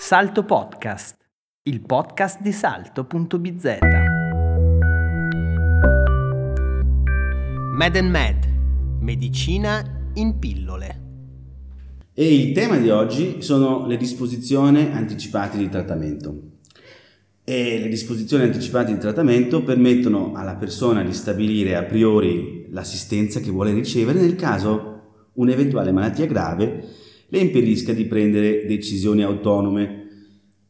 Salto Podcast, il podcast di salto.bz. Med and Med, medicina in pillole. E il tema di oggi sono le disposizioni anticipate di trattamento. E le disposizioni anticipate di trattamento permettono alla persona di stabilire a priori l'assistenza che vuole ricevere nel caso un'eventuale malattia grave le impedisca di prendere decisioni autonome.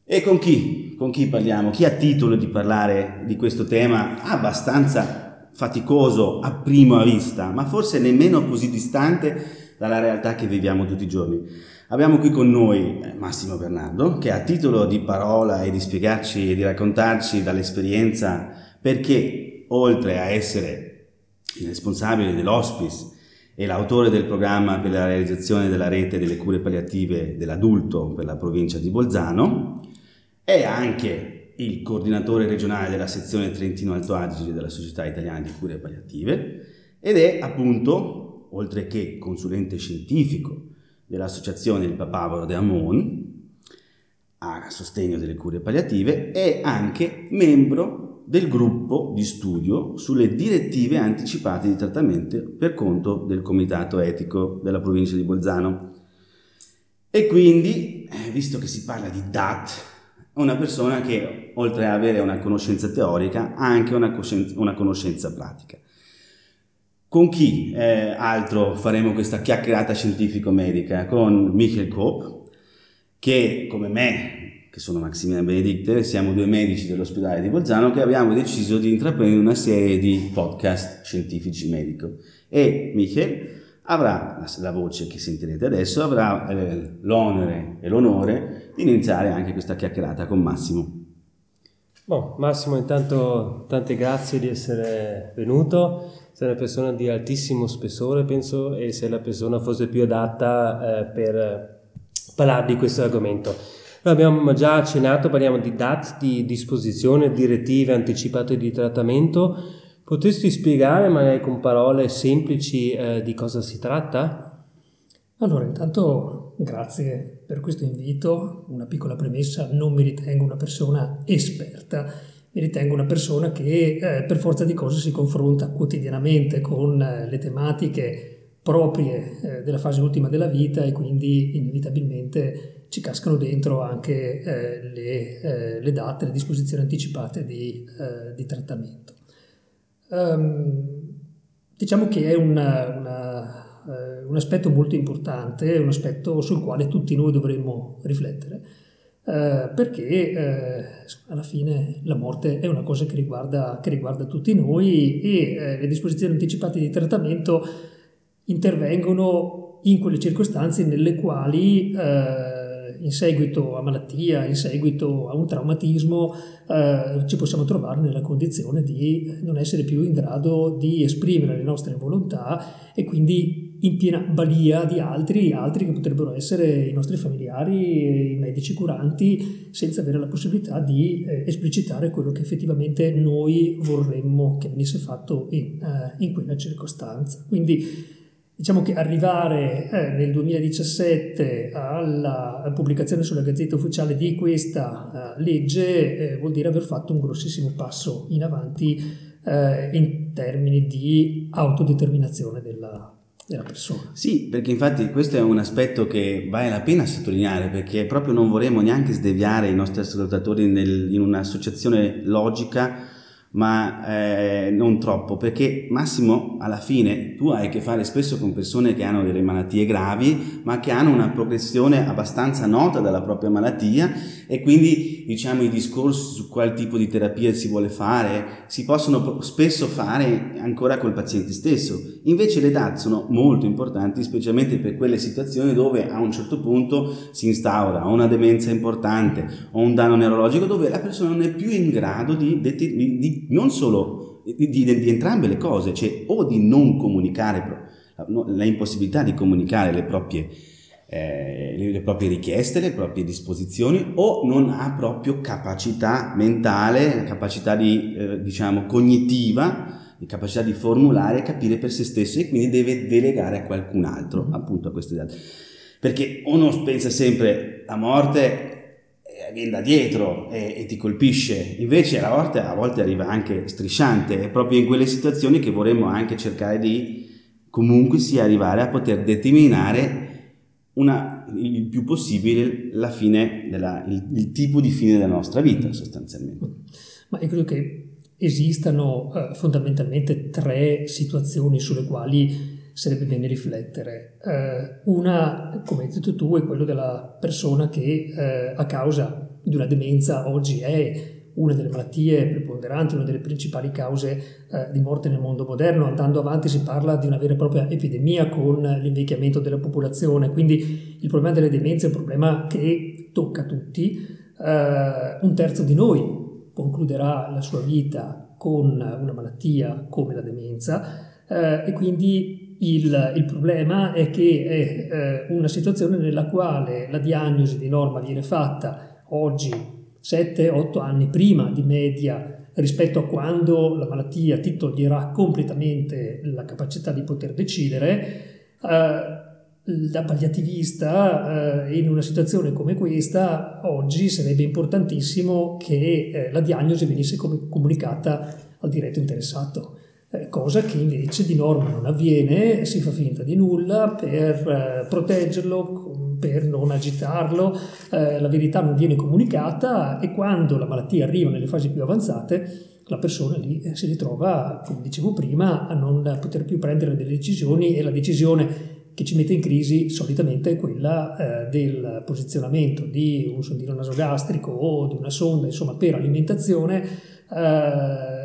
E con chi? Con chi parliamo? Chi ha titolo di parlare di questo tema abbastanza faticoso a prima vista, ma forse nemmeno così distante dalla realtà che viviamo tutti i giorni. Abbiamo qui con noi eh, Massimo Bernardo, che ha titolo di parola e di spiegarci e di raccontarci dall'esperienza perché, oltre a essere il responsabile dell'hospice è l'autore del programma per la realizzazione della rete delle cure palliative dell'adulto per la provincia di Bolzano, è anche il coordinatore regionale della sezione Trentino Alto Adige della Società Italiana di Cure Palliative ed è appunto, oltre che consulente scientifico dell'associazione Il Papavero de Amon, a sostegno delle cure palliative, è anche membro del gruppo di studio sulle direttive anticipate di trattamento per conto del Comitato Etico della provincia di Bolzano. E quindi, eh, visto che si parla di DAT, una persona che, oltre ad avere una conoscenza teorica, ha anche una, una conoscenza pratica. Con chi eh, altro faremo questa chiacchierata scientifico-medica? Con Michael Kopp, che come me che sono Maximiliano Benedicte, siamo due medici dell'ospedale di Bolzano che abbiamo deciso di intraprendere una serie di podcast scientifici medico e Michel avrà la voce che sentirete adesso, avrà eh, l'onere e l'onore di iniziare anche questa chiacchierata con Massimo. Bon, Massimo, intanto tante grazie di essere venuto, sei una persona di altissimo spessore, penso, e sei la persona forse più adatta eh, per parlare di questo argomento. Abbiamo già accennato, parliamo di DAT, di disposizione, direttive anticipate di trattamento. Potresti spiegare magari con parole semplici eh, di cosa si tratta? Allora, intanto grazie per questo invito. Una piccola premessa, non mi ritengo una persona esperta, mi ritengo una persona che eh, per forza di cose si confronta quotidianamente con eh, le tematiche proprie eh, della fase ultima della vita e quindi inevitabilmente ci cascano dentro anche eh, le, eh, le, date, le disposizioni anticipate di, eh, di trattamento. Um, diciamo che è una, una, eh, un aspetto molto importante, un aspetto sul quale tutti noi dovremmo riflettere, eh, perché alla fine la morte è una cosa che riguarda, che riguarda tutti noi e le disposizioni anticipate di trattamento intervengono in quelle circostanze nelle quali eh, in seguito a malattia, in seguito a un traumatismo, eh, ci possiamo trovare nella condizione di non essere più in grado di esprimere le nostre volontà e quindi in piena balia di altri, altri che potrebbero essere i nostri familiari, i medici curanti, senza avere la possibilità di eh, esplicitare quello che effettivamente noi vorremmo che venisse fatto in, eh, in quella circostanza. Quindi Diciamo che arrivare eh, nel 2017 alla pubblicazione sulla Gazzetta Ufficiale di questa eh, legge eh, vuol dire aver fatto un grossissimo passo in avanti eh, in termini di autodeterminazione della, della persona. Sì, perché infatti questo è un aspetto che vale la pena sottolineare perché proprio non vorremmo neanche sdeviare i nostri ascoltatori in un'associazione logica ma eh, non troppo, perché Massimo alla fine tu hai a che fare spesso con persone che hanno delle malattie gravi, ma che hanno una progressione abbastanza nota della propria malattia e quindi diciamo i discorsi su qual tipo di terapia si vuole fare si possono spesso fare ancora col paziente stesso. Invece le DAT sono molto importanti, specialmente per quelle situazioni dove a un certo punto si instaura una demenza importante o un danno neurologico dove la persona non è più in grado di, di, di non solo di, di, di, entrambe le cose, cioè o di non comunicare, la impossibilità di comunicare le proprie, eh, le proprie richieste, le proprie disposizioni, o non ha proprio capacità mentale, capacità di, eh, diciamo, cognitiva, capacità di formulare e capire per se stesso e quindi deve delegare a qualcun altro, appunto a queste date. Perché uno pensa sempre la morte viene da dietro e, e, ti colpisce, invece a volte, a volte arriva anche strisciante, è proprio in quelle situazioni che vorremmo anche cercare di comunque sia arrivare a poter determinare una, il più possibile la fine della, il, il, tipo di fine della nostra vita sostanzialmente. Ma io credo che esistano eh, fondamentalmente tre situazioni sulle quali sarebbe bene riflettere. Eh, una, come hai detto tu, è quello della persona che eh, a causa di una demenza oggi è una delle malattie preponderanti, una delle principali cause eh, di morte nel mondo moderno. Andando avanti si parla di una vera e propria epidemia con l'invecchiamento della popolazione, quindi il problema delle demenze è un problema che tocca tutti. Eh, un terzo di noi concluderà la sua vita con una malattia come la demenza eh, e quindi il, il, problema è che è eh, una situazione nella quale la diagnosi di norma viene fatta oggi 7-8 anni prima di media rispetto a quando la malattia ti toglierà completamente la capacità di poter decidere, eh, da palliativista eh, in una situazione come questa oggi sarebbe importantissimo che eh, la diagnosi venisse comunicata al diretto interessato. Eh, cosa che invece di norma non avviene, si fa finta di nulla per eh, proteggerlo, per non agitarlo, eh, la verità non viene comunicata e quando la malattia arriva nelle fasi più avanzate la persona lì si ritrova, come dicevo prima, a non poter più prendere delle decisioni e la decisione che ci mette in crisi solitamente è quella del posizionamento di un sondino nasogastrico o di una sonda, insomma, per alimentazione. Eh,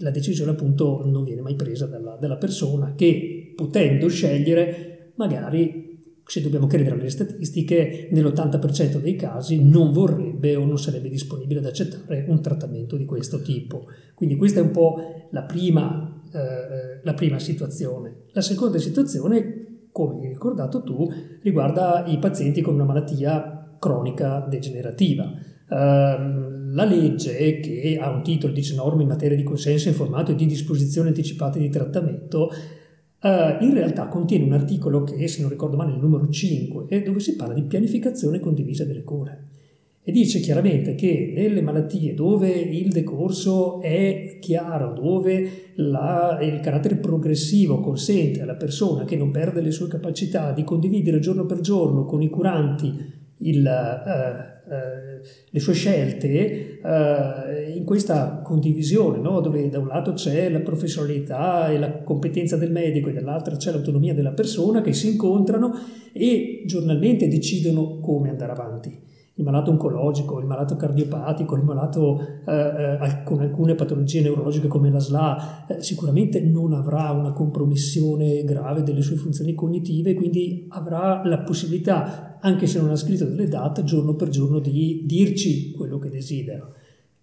la decisione appunto non viene mai presa dalla, dalla persona che potendo scegliere magari se dobbiamo credere alle statistiche, nell'80% dei casi non vorrebbe o non sarebbe disponibile ad accettare un trattamento di questo tipo. Quindi questa è un po' la prima, eh, la prima situazione. La seconda situazione, come hai ricordato tu, riguarda i pazienti con una malattia cronica degenerativa. Uh, la legge, che ha un titolo, dice norme in materia di consenso informato e di disposizioni anticipate di trattamento, Uh, in realtà contiene un articolo che, se non ricordo male, è il numero 5, dove si parla di pianificazione condivisa delle cure. E dice chiaramente che nelle malattie dove il decorso è chiaro, dove la, il carattere progressivo consente alla persona che non perde le sue capacità di condividere giorno per giorno con i curanti il, uh, le sue scelte uh, in questa condivisione, no? dove da un lato c'è la professionalità e la competenza del medico e dall'altro c'è l'autonomia della persona che si incontrano e giornalmente decidono come andare avanti il malato oncologico, il malato cardiopatico, il malato eh, eh, con alcune patologie neurologiche come la SLA, eh, sicuramente non avrà una compromissione grave delle sue funzioni cognitive, quindi avrà la possibilità, anche se non ha scritto delle date, giorno per giorno di dirci quello che desidera.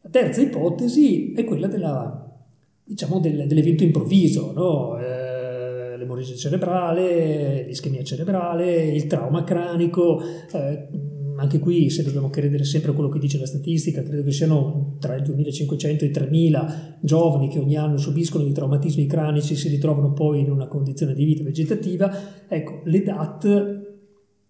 La terza ipotesi è quella della, diciamo, del, dell'evento improvviso, no? eh, l'emorragia cerebrale, l'ischemia cerebrale, il trauma cranico, eh, anche qui se dobbiamo credere sempre a quello che dice la statistica, credo che siano tra i 2500 e i 3000 giovani che ogni anno subiscono dei traumatismi cranici e si ritrovano poi in una condizione di vita vegetativa. Ecco, le DAT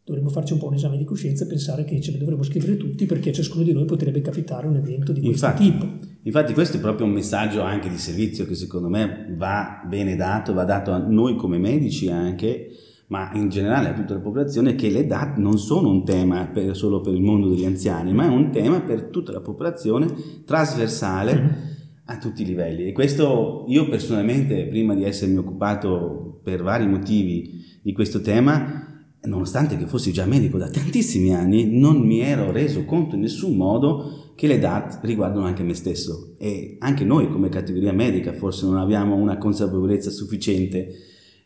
dovremmo farci un po' un esame di coscienza e pensare che ce le dovremmo scrivere tutti perché a ciascuno di noi potrebbe capitare un evento di questo infatti, tipo. Infatti questo è proprio un messaggio anche di servizio che secondo me va bene dato, va dato a noi come medici anche, ma in generale a tutta la popolazione, che le DAT non sono un tema per, solo per il mondo degli anziani, ma è un tema per tutta la popolazione trasversale mm-hmm. a tutti i livelli. E questo io personalmente, prima di essermi occupato per vari motivi di questo tema, nonostante che fossi già medico da tantissimi anni, non mi ero reso conto in nessun modo che le DAT riguardano anche me stesso e anche noi come categoria medica forse non abbiamo una consapevolezza sufficiente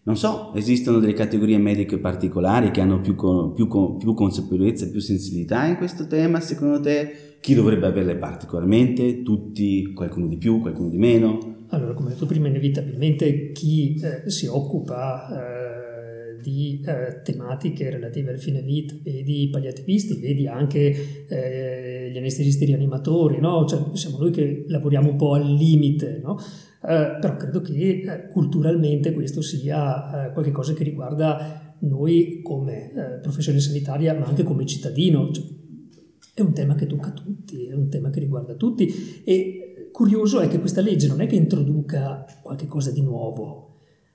non so, esistono delle categorie mediche particolari che hanno più, più, più consapevolezza, più sensibilità in questo tema, secondo te? Chi dovrebbe averle particolarmente? Tutti? Qualcuno di più, qualcuno di meno? Allora, come detto prima, inevitabilmente chi eh, si occupa eh, di eh, tematiche relative al fine vita, vedi i palliativisti, vedi anche eh, gli anestesisti rianimatori, no? cioè, siamo noi che lavoriamo un po' al limite, no? Eh, però credo che eh, culturalmente questo sia eh, qualcosa che riguarda noi come eh, professione sanitaria, ma anche come cittadino. Cioè, è un tema che tocca tutti, è un tema che riguarda tutti e curioso è che questa legge non è che introduca qualche cosa di nuovo,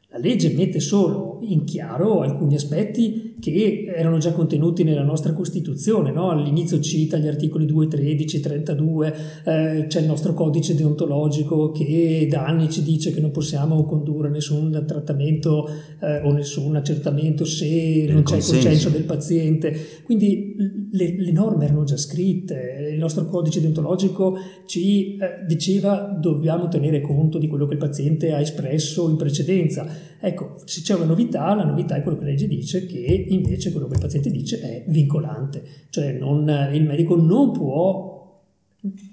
la legge mette solo in chiaro alcuni aspetti che erano già contenuti nella nostra Costituzione. No? All'inizio cita gli articoli 2, 13, 32, eh, c'è il nostro codice deontologico che da anni ci dice che non possiamo condurre nessun trattamento eh, o nessun accertamento se non c'è il consenso del paziente. Quindi le, le, norme erano già scritte, il nostro codice deontologico ci eh, diceva dobbiamo tenere conto di quello che il paziente ha espresso in precedenza Ecco, se c'è una novità, la novità è quello che la legge dice, che invece quello che il paziente dice è vincolante, cioè non, il medico non può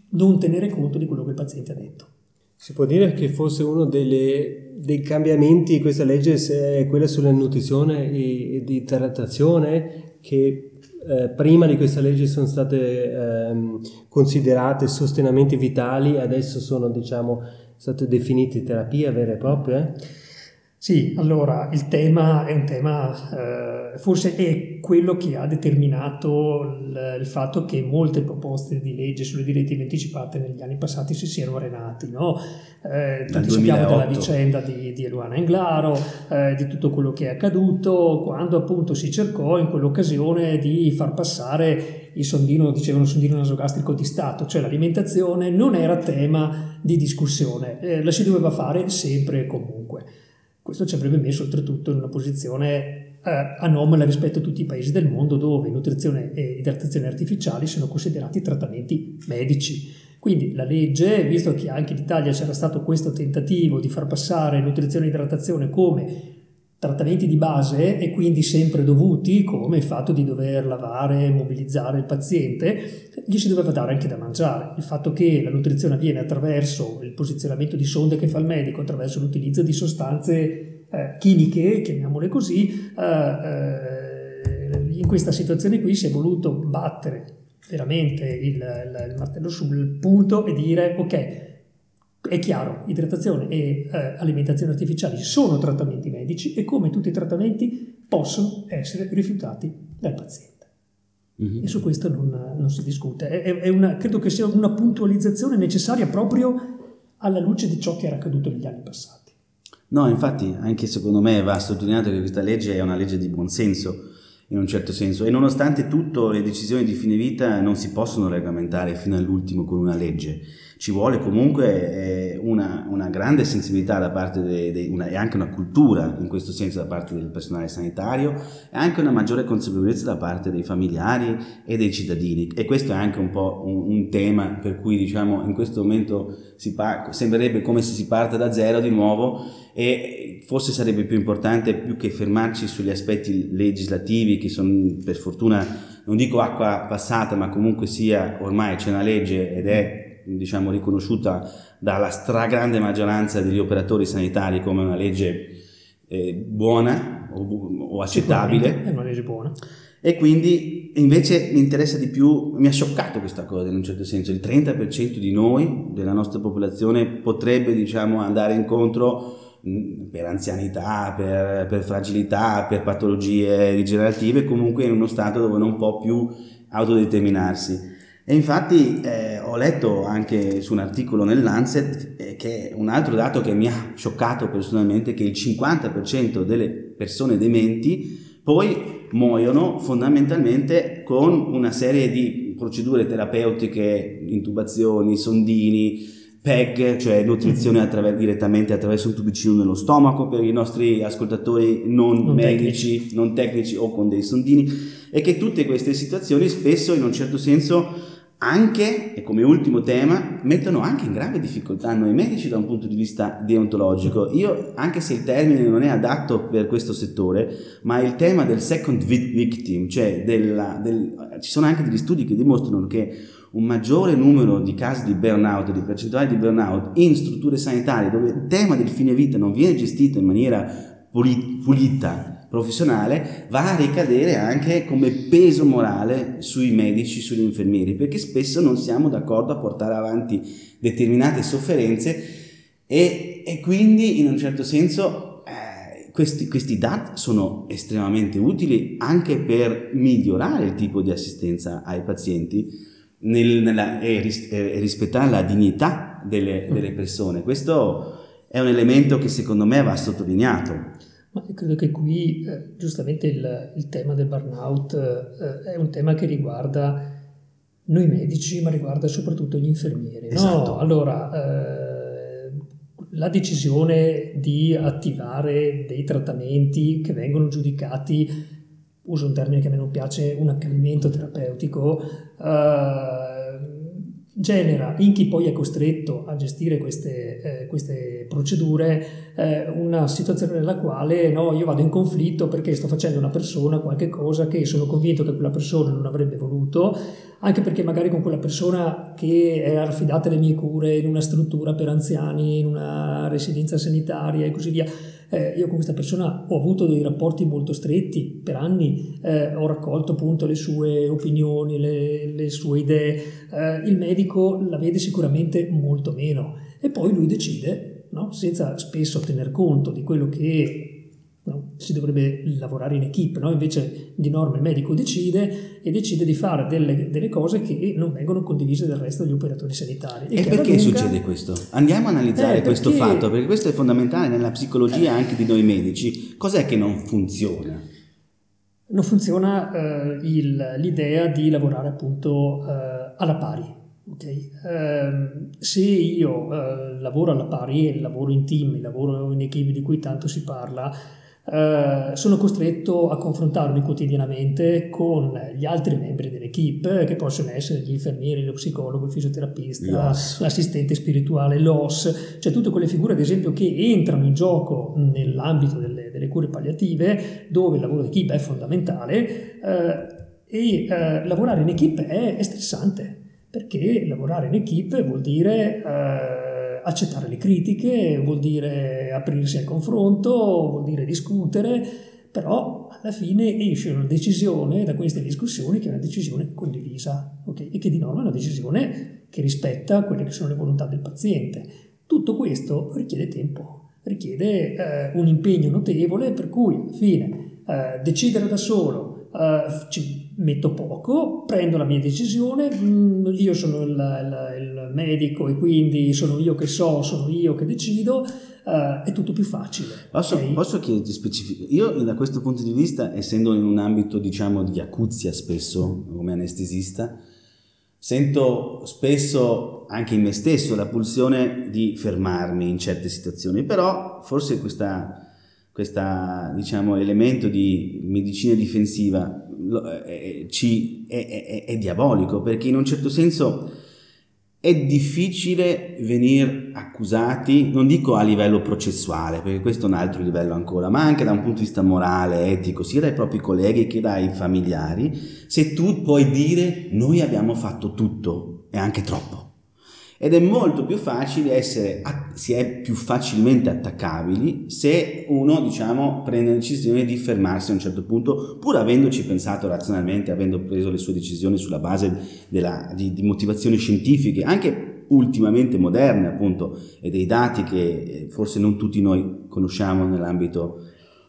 non tenere conto di quello che il paziente ha detto. Si può dire che fosse uno delle, dei cambiamenti di questa legge è quella sulla nutrizione e, e di trattazione che eh, prima di questa legge sono state eh, considerate sostenamenti vitali, adesso sono diciamo state definite terapie vere e proprie? Sì, allora il tema è un tema, eh, forse è quello che ha determinato il, il, fatto che molte proposte di legge sulle direttive anticipate negli anni passati si siano arenati. No? Eh, tutti sappiamo della vicenda di, di Eluana Englaro, eh, di tutto quello che è accaduto, quando appunto si cercò in quell'occasione di far passare il sondino, dicevano sondino nasogastrico di Stato, cioè l'alimentazione non era tema di discussione, eh, la si doveva fare sempre e comunque. Questo ci avrebbe messo oltretutto in una posizione eh, anomala rispetto a tutti i paesi del mondo dove nutrizione e idratazione artificiali sono considerati trattamenti medici. Quindi la legge, visto che anche in Italia c'era stato questo tentativo di far passare nutrizione e idratazione come trattamenti di base e quindi sempre dovuti, come il fatto di dover lavare e mobilizzare il paziente, gli si doveva dare anche da mangiare. Il fatto che la nutrizione avviene attraverso il posizionamento di sonde che fa il medico, attraverso l'utilizzo di sostanze eh, chimiche, chiamiamole così, eh, eh, in questa situazione qui si è voluto battere veramente il, il, il martello sul punto e dire ok, è chiaro, idratazione e eh, alimentazione artificiali sono trattamenti medici e come tutti i trattamenti possono essere rifiutati dal paziente. Mm-hmm. E su questo non, non si discute. È, è una, credo che sia una puntualizzazione necessaria proprio alla luce di ciò che era accaduto negli anni passati. No, infatti, anche secondo me va sottolineato che questa legge è una legge di buonsenso in un certo senso e nonostante tutto le decisioni di fine vita non si possono regolamentare fino all'ultimo con una legge ci vuole comunque eh, una, una, grande sensibilità da parte de, de, una, e anche una cultura in questo senso da parte del personale sanitario e anche una maggiore consapevolezza da parte dei familiari e dei cittadini. E questo è anche un po' un, un tema per cui diciamo in questo momento par- sembrerebbe come se si parte da zero di nuovo e forse sarebbe più importante più che fermarci sugli aspetti legislativi che sono per fortuna non dico acqua passata ma comunque sia ormai c'è una legge ed è diciamo, riconosciuta dalla stragrande maggioranza degli operatori sanitari come una legge eh, buona o, o accettabile. È una legge buona. E quindi invece mi interessa di più, mi ha scioccato questa cosa in un certo senso, il 30% di noi, della nostra popolazione, potrebbe diciamo, andare incontro mm, per anzianità, per, per, fragilità, per patologie degenerative, comunque in uno stato dove non può più autodeterminarsi. E infatti eh, ho letto anche su un articolo nell'Ancet eh, che un altro dato che mi ha scioccato personalmente è che il 50% delle persone dementi poi muoiono fondamentalmente con una serie di procedure terapeutiche, intubazioni, sondini, PEG, cioè nutrizione mm-hmm. attraver- direttamente attraverso un tubicino nello stomaco per i nostri ascoltatori non, non medici, tecnici. non tecnici o con dei sondini e che tutte queste situazioni spesso in un certo senso anche, e come ultimo tema, mettono anche in grave difficoltà noi medici da un punto di vista deontologico. Io, anche se il termine non è adatto per questo settore, ma il tema del second victim, cioè della, del, ci sono anche degli studi che dimostrano che un maggiore numero di casi di burnout, di percentuali di burnout in strutture sanitarie dove il tema del fine vita non viene gestito in maniera pulita, professionale va a ricadere anche come peso morale sui medici, sugli infermieri, perché spesso non siamo d'accordo a portare avanti determinate sofferenze e, e quindi in un certo senso eh, questi, questi dati sono estremamente utili anche per migliorare il tipo di assistenza ai pazienti, nel, nella, e, ris, e, rispettare la dignità delle, delle persone. Questo è un elemento che secondo me va sottolineato. Ma credo che qui eh, giustamente il, il, tema del burnout eh, è un tema che riguarda noi medici, ma riguarda soprattutto gli infermieri. Esatto. No? Allora, eh, la decisione di attivare dei trattamenti che vengono giudicati, uso un termine che a me non piace, un accanimento terapeutico, eh, genera in chi poi è costretto a gestire queste, eh, queste procedure eh, una situazione nella quale no, io vado in conflitto perché sto facendo una persona qualche cosa che sono convinto che quella persona non avrebbe voluto, anche perché magari con quella persona che è affidata alle mie cure in una struttura per anziani, in una residenza sanitaria e così via, eh, io con questa persona ho avuto dei rapporti molto stretti per anni, eh, ho raccolto appunto le sue opinioni, le, le sue idee, eh, il medico la vede sicuramente molto meno e poi lui decide, no? senza spesso tener conto di quello che No? si dovrebbe lavorare in equip, no? invece di norma il medico decide e decide di fare delle, delle, cose che non vengono condivise dal resto degli operatori sanitari. E, e perché lunga... succede questo? Andiamo a analizzare eh, questo perché... fatto, perché questo è fondamentale nella psicologia anche di noi medici. Cos'è che non funziona? Non funziona eh, il, l'idea di lavorare appunto eh, alla pari. Okay. Eh, se io eh, lavoro alla pari, lavoro in team, lavoro in equip di cui tanto si parla, eh, sono costretto a confrontarmi quotidianamente con gli altri membri dell'equipe, che possono essere gli infermieri, lo psicologo, il fisioterapista, yes. l'assistente spirituale, l'OS, cioè tutte quelle figure, ad esempio, che entrano in gioco nell'ambito delle, delle cure palliative, dove il lavoro d'equipe è fondamentale. Eh, e eh, lavorare in equipe è, è, stressante perché lavorare in equipe vuol dire eh, accettare le critiche, vuol dire aprirsi al confronto, vuol dire discutere, però alla fine esce una decisione da queste discussioni che è una decisione condivisa okay? e che di norma è una decisione che rispetta quelle che sono le volontà del paziente. Tutto questo richiede tempo, richiede eh, un impegno notevole per cui alla fine eh, decidere da solo eh, metto poco, prendo la mia decisione, mm, io sono il, il, il, medico e quindi sono io che so, sono io che decido, uh, è tutto più facile. Posso, okay? posso chiederti specifico? Io da questo punto di vista, essendo in un ambito diciamo di acuzia spesso come anestesista, sento spesso anche in me stesso la pulsione di fermarmi in certe situazioni, però forse questa questo diciamo, elemento di medicina difensiva è, è, è, è, diabolico perché in un certo senso è difficile venire accusati, non dico a livello processuale, perché questo è un altro livello ancora, ma anche da un punto di vista morale, etico, sia dai propri colleghi che dai familiari, se tu puoi dire noi abbiamo fatto tutto e anche troppo ed è molto più facile essere, si è più facilmente attaccabili se uno, diciamo, prende la decisione di fermarsi a un certo punto, pur avendoci pensato razionalmente, avendo preso le sue decisioni sulla base della, di, di motivazioni scientifiche, anche ultimamente moderne, appunto, e dei dati che eh, forse non tutti noi conosciamo nell'ambito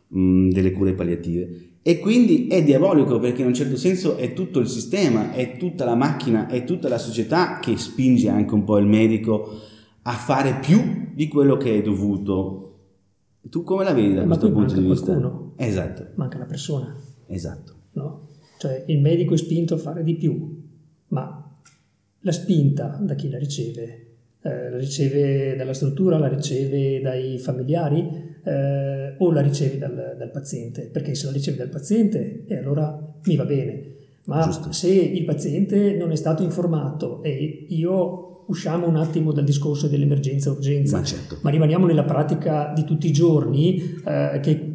mh, delle cure palliative. E quindi è diabolico perché in un certo senso è tutto il sistema, è tutta la macchina, è tutta la società che spinge anche un po' il medico a fare più di quello che è dovuto. Tu come la vedi da Ma questo punto di vista? Qualcuno. Esatto. Manca la persona. Esatto. No? Cioè il medico è spinto a fare di più, ma la spinta da chi la riceve? Eh, la riceve dalla struttura, la riceve dai familiari? Eh, o la ricevi dal, dal, paziente, perché se la ricevi dal paziente e eh, allora mi va bene, ma Giusto. se il paziente non è stato informato e io usciamo un attimo dal discorso dell'emergenza-urgenza, ma, certo. ma rimaniamo nella pratica di tutti i giorni eh, che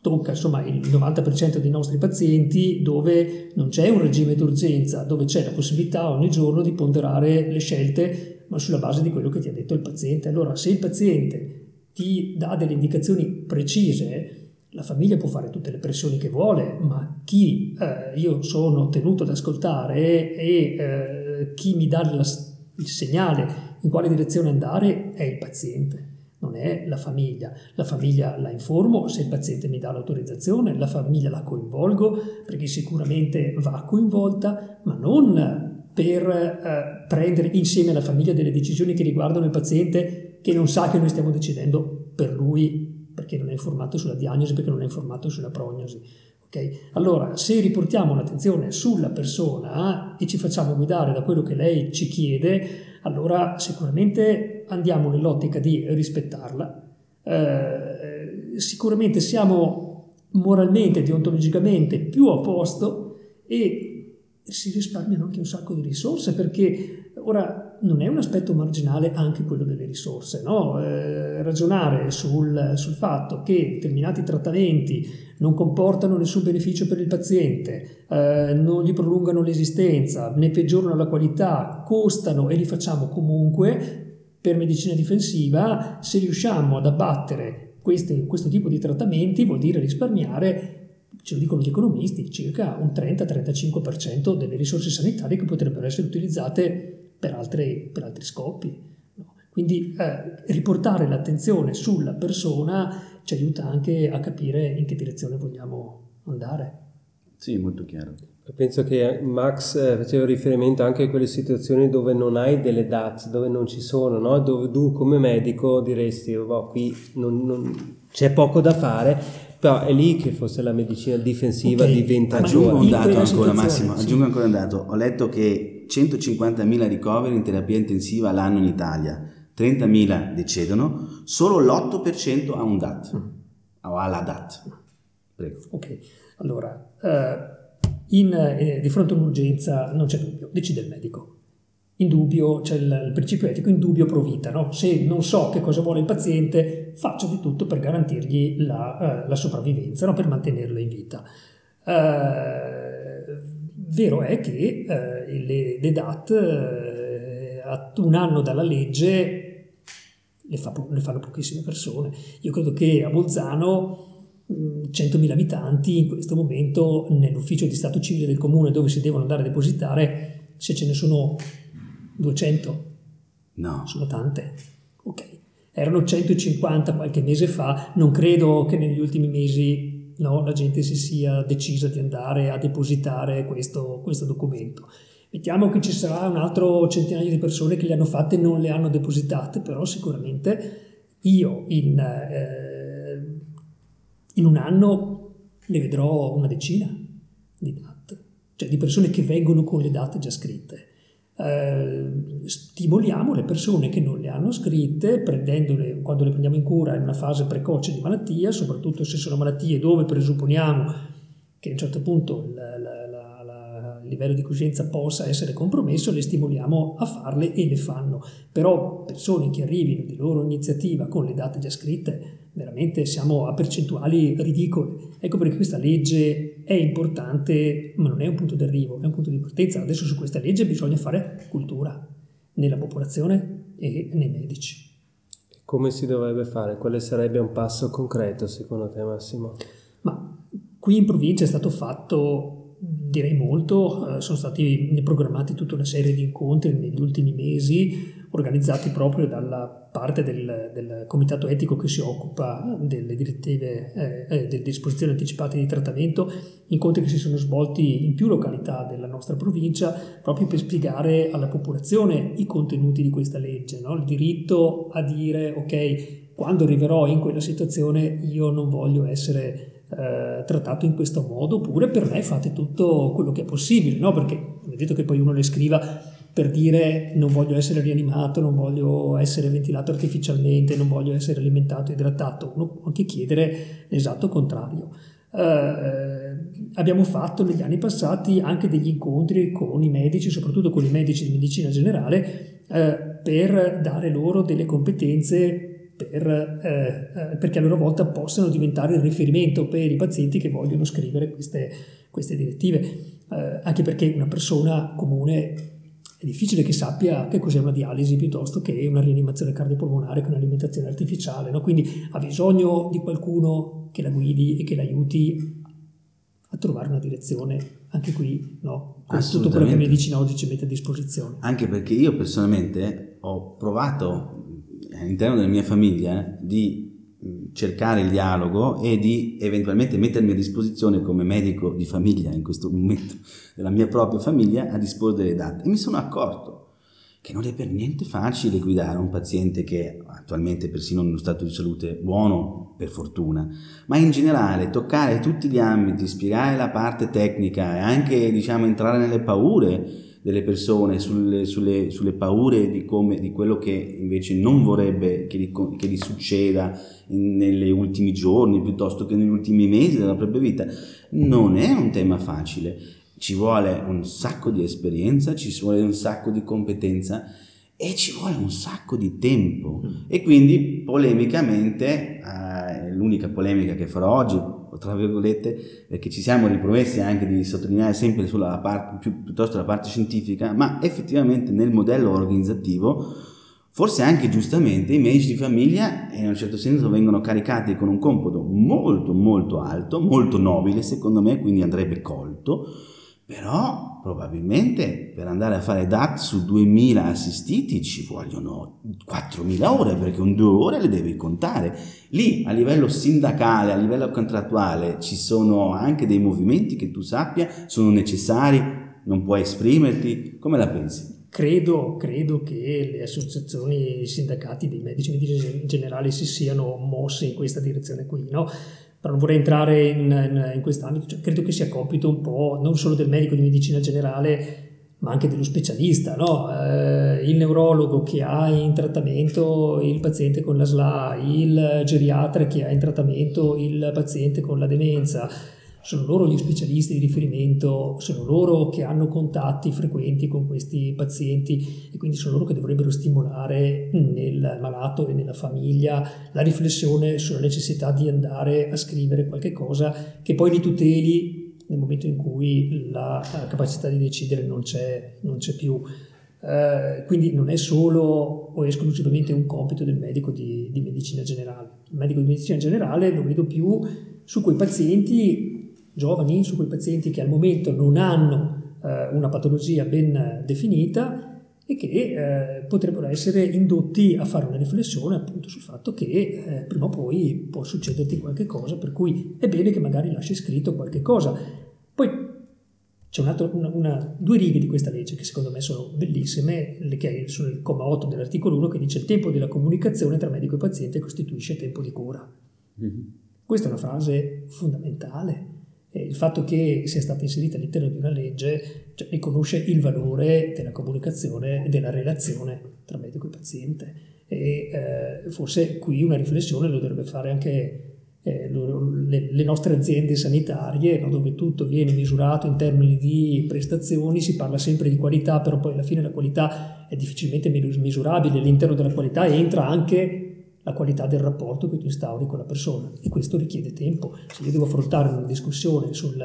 tocca insomma il 90% dei nostri pazienti dove non c'è un regime d'urgenza, dove c'è la possibilità ogni giorno di ponderare le scelte ma sulla base di quello che ti ha detto il paziente. Allora se il paziente ti dà delle indicazioni precise, la famiglia può fare tutte le pressioni che vuole, ma chi eh, io sono tenuto ad ascoltare e eh, chi mi dà la, il segnale in quale direzione andare è il paziente, non è la famiglia. La famiglia la informo se il paziente mi dà l'autorizzazione, la famiglia la coinvolgo perché sicuramente va coinvolta, ma non per eh, prendere insieme alla famiglia delle decisioni che riguardano il paziente che non sa che noi stiamo decidendo per lui perché non è informato sulla diagnosi, perché non è informato sulla prognosi. Okay? Allora, se riportiamo l'attenzione sulla persona e ci facciamo guidare da quello che lei ci chiede, allora sicuramente andiamo nell'ottica di rispettarla. Eh, sicuramente siamo moralmente, deontologicamente più a posto e si risparmiano anche un sacco di risorse perché ora non è un aspetto marginale anche quello delle risorse, no? eh, ragionare sul, sul, fatto che determinati trattamenti non comportano nessun beneficio per il paziente, eh, non gli prolungano l'esistenza, ne peggiorano la qualità, costano e li facciamo comunque per medicina difensiva, se riusciamo ad abbattere queste, questo tipo di trattamenti vuol dire risparmiare ce lo dicono gli economisti, circa un 30-35% delle risorse sanitarie che potrebbero essere utilizzate per, altre, per altri scopi. No? Quindi eh, riportare l'attenzione sulla persona ci aiuta anche a capire in che direzione vogliamo andare. Sì, molto chiaro. Penso che Max eh, faceva riferimento anche a quelle situazioni dove non hai delle DAT, dove non ci sono, no? dove tu come medico diresti, oh, qui non, non, c'è poco da fare, però è lì che forse la medicina difensiva okay. diventa aggiungo un dato ancora Massimo sì. aggiungo ancora un dato ho letto che 150.000 ricoveri in terapia intensiva l'anno in Italia 30.000 decedono solo l'8% ha un DAT mm. o ha la DAT prego ok allora eh, in, eh, di fronte a un'urgenza non c'è dubbio decide il medico in dubbio, c'è il, il principio etico in dubbio pro vita, no? se non so che cosa vuole il paziente faccio di tutto per garantirgli la, uh, la sopravvivenza, no? per mantenerlo in vita. Uh, vero è che uh, le, le, DAT a un anno dalla legge le, fa, le, fanno pochissime persone. Io credo che a Bolzano 100.000 abitanti in questo momento nell'ufficio di Stato civile del comune dove si devono andare a depositare, se ce ne sono 200? No. Sono tante? Ok. Erano 150 qualche mese fa, non credo che negli ultimi mesi no, la gente si sia decisa di andare a depositare questo, questo documento. Mettiamo che ci sarà un altro centinaio di persone che le hanno fatte e non le hanno depositate, però sicuramente io in, eh, in un anno ne vedrò una decina di date, cioè di persone che vengono con le date già scritte eh, stimoliamo le persone che non le hanno scritte, prendendole quando le prendiamo in cura in una fase precoce di malattia, soprattutto se sono malattie dove presupponiamo che a un certo punto la, la, la, il livello di coscienza possa essere compromesso, le stimoliamo a farle e le fanno. Però persone che arrivino di loro iniziativa con le date già scritte, veramente siamo a percentuali ridicole. Ecco perché questa legge è importante, ma non è un punto d'arrivo, è un punto di partenza. Adesso su questa legge bisogna fare cultura nella popolazione e nei medici. Come si dovrebbe fare? Quale sarebbe un passo concreto secondo te Massimo? Ma qui in provincia è stato fatto direi molto, eh, sono stati programmati tutta una serie di incontri negli ultimi mesi organizzati proprio dalla parte del, del comitato etico che si occupa delle direttive, eh, eh, delle disposizioni anticipate di trattamento, incontri che si sono svolti in più località della nostra provincia proprio per spiegare alla popolazione i contenuti di questa legge, no? il diritto a dire ok, quando arriverò in quella situazione io non voglio essere eh, trattato in questo modo, oppure per me fate tutto quello che è possibile, no? perché non è detto che poi uno le scriva per dire non voglio essere rianimato, non voglio essere ventilato artificialmente, non voglio essere alimentato, idratato, uno può anche chiedere l'esatto contrario. Eh, abbiamo fatto negli anni passati anche degli incontri con i medici, soprattutto con i medici di medicina generale, eh, per dare loro delle competenze per, eh, eh perché a loro volta possano diventare il riferimento per i pazienti che vogliono scrivere queste, queste direttive, eh, anche perché una persona comune è difficile che sappia che cos'è una dialisi piuttosto che una rianimazione cardiopolmonare con un'alimentazione artificiale, no? quindi ha bisogno di qualcuno che la guidi e che l'aiuti a trovare una direzione anche qui, no? con tutto quello che la medicina oggi ci mette a disposizione. Anche perché io personalmente ho provato all'interno della mia famiglia di cercare il dialogo e di eventualmente mettermi a disposizione come medico di famiglia in questo momento della mia propria famiglia a disporre delle date. E mi sono accorto che non è per niente facile guidare un paziente che attualmente persino in uno stato di salute buono, per fortuna, ma in generale toccare tutti gli ambiti, spiegare la parte tecnica e anche diciamo entrare nelle paure delle persone, sulle, sulle, sulle paure di, come, di, quello che invece non vorrebbe che gli, che gli succeda negli ultimi giorni piuttosto che negli ultimi mesi della propria vita, non è un tema facile. Ci vuole un sacco di esperienza, ci vuole un sacco di competenza e ci vuole un sacco di tempo. Mm. E quindi polemicamente, eh, l'unica polemica che farò oggi, tra virgolette, perché ci siamo ripromessi anche di sottolineare sempre sulla parte, più, piuttosto la parte scientifica, ma effettivamente nel modello organizzativo, forse anche giustamente i medici di famiglia in un certo senso vengono caricati con un compito molto molto alto, molto nobile secondo me, quindi andrebbe colto, però probabilmente per andare a fare DAT su 2000 assistiti ci vogliono 4000 ore perché un due ore le devi contare. Lì a livello sindacale, a livello contrattuale ci sono anche dei movimenti che tu sappia sono necessari, non puoi esprimerti, come la pensi? Credo, credo, che le associazioni, i sindacati dei medici medici generali si siano mosse in questa direzione qui, no? Però non vorrei entrare in, in, in quest'ambito, cioè, credo che sia compito un po' non solo del medico di medicina generale, ma anche dello specialista, no? eh, il neurologo che ha in trattamento il paziente con la SLA, il geriatra che ha in trattamento il paziente con la demenza, sono loro gli specialisti di riferimento, sono loro che hanno contatti frequenti con questi pazienti e quindi sono loro che dovrebbero stimolare nel malato e nella famiglia la riflessione sulla necessità di andare a scrivere qualche cosa che poi li tuteli nel momento in cui la capacità di decidere non c'è, non c'è più. Uh, quindi non è solo o esclusivamente un compito del medico di, di medicina generale. Il medico di medicina generale lo vedo più su quei pazienti giovani, su quei pazienti che al momento non hanno eh, una patologia ben definita e che eh, potrebbero essere indotti a fare una riflessione appunto sul fatto che eh, prima o poi può succederti qualche cosa, per cui è bene che magari lasci scritto qualche cosa. Poi c'è un altro, una, una, due righe di questa legge che secondo me sono bellissime, che sono il comma 8 dell'articolo 1 che dice il tempo della comunicazione tra medico e paziente costituisce tempo di cura. Mm-hmm. Questa è una frase fondamentale il fatto che sia stata inserita all'interno di una legge cioè, riconosce il valore della comunicazione e della relazione tra medico e paziente. E eh, forse qui una riflessione lo dovrebbe fare anche eh, le, le, nostre aziende sanitarie no, dove tutto viene misurato in termini di prestazioni, si parla sempre di qualità, però poi alla fine la qualità è difficilmente misurabile, all'interno della qualità entra anche la qualità del rapporto che tu instauri con la persona e questo richiede tempo. Se io devo affrontare una discussione sul,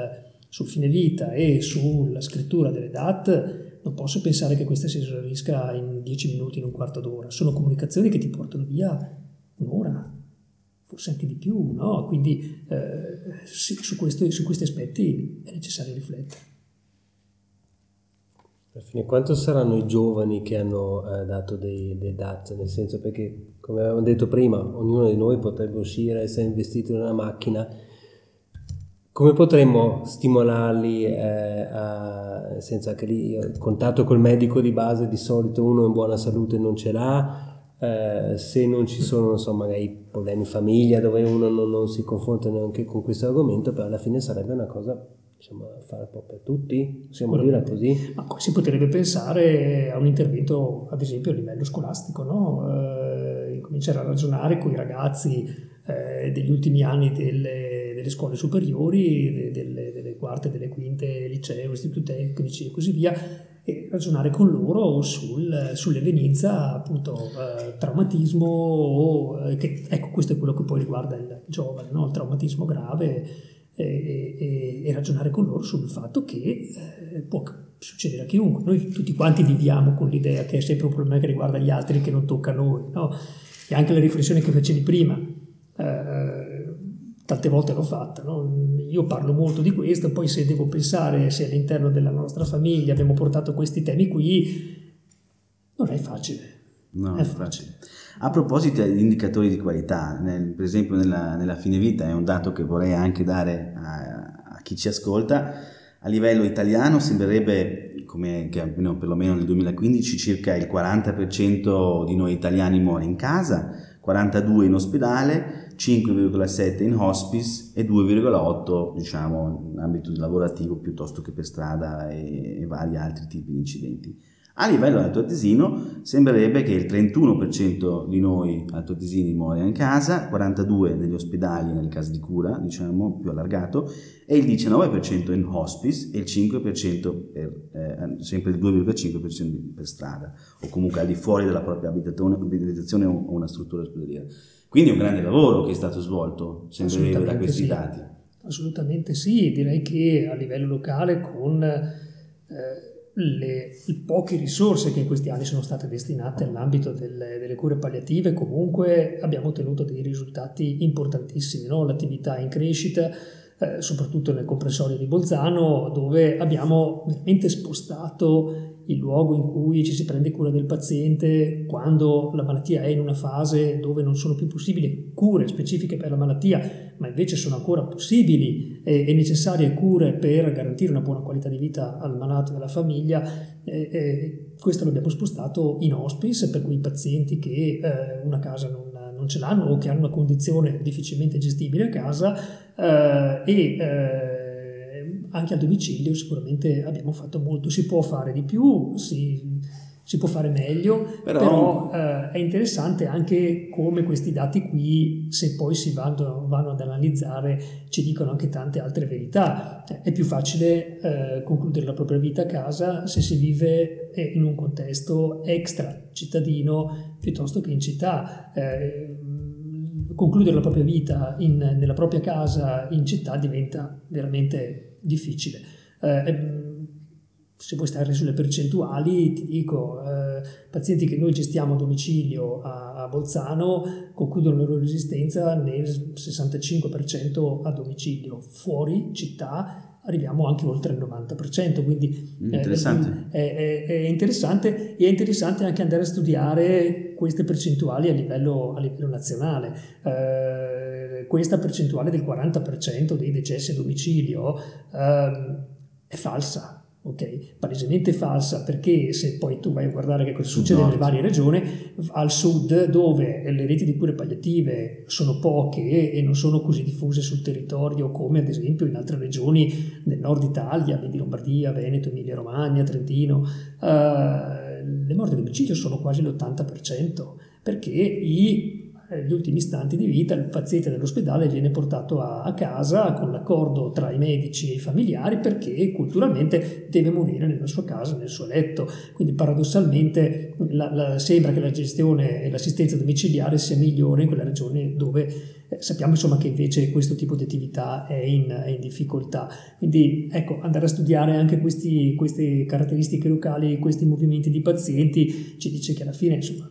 sul fine vita e sulla scrittura delle DAT, non posso pensare che questa si esaurisca in dieci minuti, in un quarto d'ora. Sono comunicazioni che ti portano via un'ora, forse anche di più, no? Quindi eh, su, questo, su questi aspetti è necessario riflettere. Fine, quanto saranno i giovani che hanno eh, dato dei, dei DAT? Nel senso perché, come avevamo detto prima, ognuno di noi potrebbe uscire, essere investito in una macchina. Come potremmo stimolarli eh, a, senza che lì il contatto col medico di base di solito uno in buona salute non ce l'ha, eh, se non ci sono insomma magari problemi famiglia dove uno non, non si confronta neanche con questo argomento, però alla fine sarebbe una cosa diciamo, fare un po' per tutti, possiamo dire così. Ma si potrebbe pensare a un intervento, ad esempio, a livello scolastico, no? eh, cominciare a ragionare con i ragazzi eh, degli ultimi anni delle, delle scuole superiori, delle, delle, quarte, delle quinte, liceo, istituti tecnici e così via, e ragionare con loro sul, sull'evenienza appunto eh, traumatismo o, eh, che, ecco questo è quello che poi riguarda il giovane, no? il traumatismo grave e, e, ragionare con loro sul fatto che eh, può succedere a chiunque. Noi tutti quanti viviamo con l'idea che è sempre un problema che riguarda gli altri che non tocca a noi. No? E anche la riflessione che facevi prima, eh, tante volte l'ho fatta. No? Io parlo molto di questo, poi se devo pensare se all'interno della nostra famiglia abbiamo portato questi temi qui, non è facile. No, è facile. A proposito di indicatori di qualità, nel- per esempio nella, nella fine vita è un dato che vorrei anche dare a, a chi ci ascolta, a livello italiano sembrerebbe, come che almeno perlomeno nel 2015, circa il 40% di noi italiani muore in casa, 42 in ospedale, 5,7 in hospice e 2,8 diciamo in ambito lavorativo piuttosto che per strada e, e vari altri tipi di incidenti. A livello altoatesino sembrerebbe che il 31% di noi altoatesini muore in casa, 42% negli ospedali nelle case di cura, diciamo più allargato, e il 19% in hospice e il 5% per, eh, sempre il 2,5% per strada o comunque al di fuori della propria abitazione, abitazione o una struttura ospedaliera. Quindi è un grande lavoro che è stato svolto, sembrerebbe da questi sì. dati. Assolutamente sì, direi che a livello locale con eh, le, le poche risorse che in questi anni sono state destinate all'ambito delle, delle cure palliative, comunque abbiamo ottenuto dei risultati importantissimi. No? L'attività è in crescita, eh, soprattutto nel comprensorio di Bolzano, dove abbiamo veramente spostato il luogo in cui ci si prende cura del paziente quando la malattia è in una fase dove non sono più possibili cure specifiche per la malattia, ma invece sono ancora possibili e, e necessarie cure per garantire una buona qualità di vita al malato e alla famiglia. Eh, eh, questo l'abbiamo spostato in hospice per quei pazienti che eh, una casa non, non, ce l'hanno o che hanno una condizione difficilmente gestibile a casa eh, e eh, anche a domicilio sicuramente abbiamo fatto molto, si può fare di più, si, si può fare meglio, però, però eh, è interessante anche come questi dati qui, se poi si vanno, vanno, ad analizzare, ci dicono anche tante altre verità. È più facile eh, concludere la propria vita a casa se si vive eh, in un contesto extra cittadino piuttosto che in città. Eh, concludere la propria vita in, nella propria casa in città diventa veramente difficile. Eh, se vuoi stare sulle percentuali, ti dico, eh, pazienti che noi gestiamo a domicilio a, a, Bolzano concludono la loro resistenza nel 65% a domicilio, fuori città arriviamo anche oltre il 90%, quindi interessante. È, è, è, interessante e è interessante anche andare a studiare queste percentuali a livello, a livello nazionale. Eh, questa percentuale del 40% dei decessi a domicilio eh, è falsa. Ok, palesemente falsa perché se poi tu vai a guardare che cosa succede nelle varie regioni, al sud dove le reti di cure palliative sono poche e non sono così diffuse sul territorio come ad esempio in altre regioni del nord Italia, vedi Lombardia, Veneto, Emilia Romagna, Trentino, eh, le morti a domicilio sono quasi l'80% perché i negli ultimi istanti di vita il paziente dell'ospedale viene portato a, a, casa con l'accordo tra i medici e i familiari perché culturalmente deve morire nella sua casa, nel suo letto. Quindi paradossalmente la, la, sembra che la gestione e l'assistenza domiciliare sia migliore in quella regione dove eh, sappiamo insomma che invece questo tipo di attività è in, è in difficoltà. Quindi ecco, andare a studiare anche questi, queste caratteristiche locali, questi movimenti di pazienti ci dice che alla fine insomma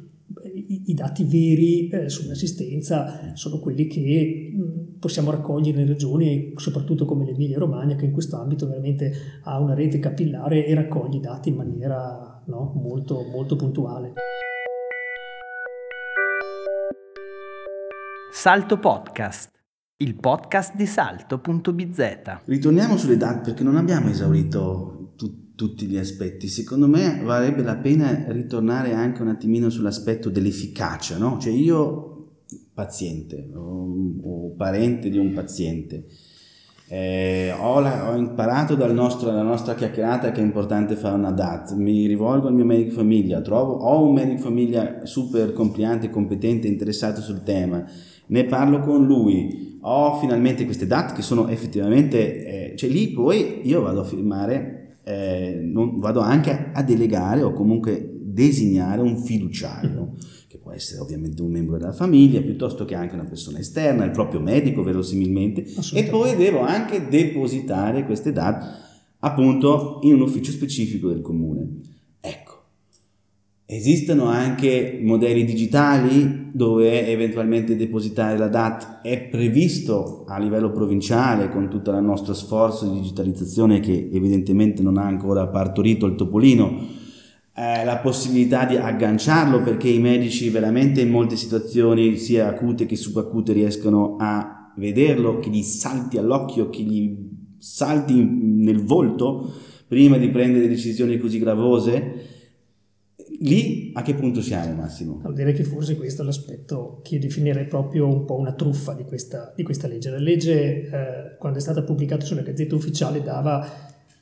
i, dati veri eh, sull'assistenza sono quelli che mh, possiamo raccogliere nelle regioni, soprattutto come l'Emilia Romagna, che in questo ambito veramente ha una rete capillare e raccoglie i dati in maniera no, molto, molto puntuale. Salto Podcast, il podcast di salto.bz. Ritorniamo sulle date perché non abbiamo esaurito tutti gli aspetti. Secondo me varrebbe la pena ritornare anche un attimino sull'aspetto dell'efficacia, no? Cioè io, paziente o, o parente di un paziente, eh, ho, la, ho, imparato dalla nostra chiacchierata che è importante fare una DAT, mi rivolgo al mio medico famiglia, trovo, ho un medico famiglia super compliante, competente, interessato sul tema, ne parlo con lui, ho finalmente queste DAT che sono effettivamente, eh, cioè lì poi io vado a firmare eh, non, vado anche a delegare o comunque designare un fiduciario, che può essere ovviamente un membro della famiglia, piuttosto che anche una persona esterna, il proprio medico verosimilmente, e poi devo anche depositare queste dati appunto in un ufficio specifico del comune. Esistono anche modelli digitali dove eventualmente depositare la DAT è previsto a livello provinciale con tutto il nostro sforzo di digitalizzazione che evidentemente non ha ancora partorito il topolino. eh, la possibilità di agganciarlo perché i medici veramente in molte situazioni sia acute che subacute riescono a vederlo, che gli salti all'occhio, che gli salti nel volto prima di prendere decisioni così gravose. Lì a che punto siamo Massimo? Allora, direi che forse questo è l'aspetto che definirei proprio un po' una truffa di questa, di questa legge. La legge, eh, quando è stata pubblicata sulla Gazzetta Ufficiale, dava,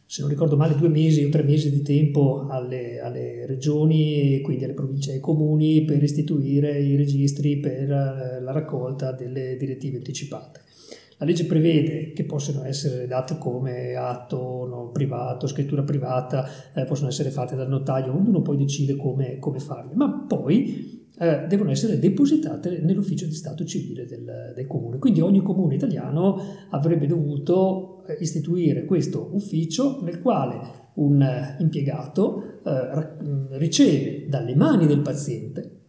se non ricordo male, due mesi o tre mesi di tempo alle, alle regioni, quindi alle province e ai comuni, per istituire i registri per eh, la raccolta delle direttive anticipate. La legge prevede che possono essere date come atto no, privato, scrittura privata, eh, possono essere fatte dal notaio, ognuno poi decide come, come farle, ma poi eh, devono essere depositate nell'ufficio di Stato civile del, del, comune. Quindi ogni comune italiano avrebbe dovuto eh, istituire questo ufficio nel quale un eh, impiegato eh, riceve dalle mani del paziente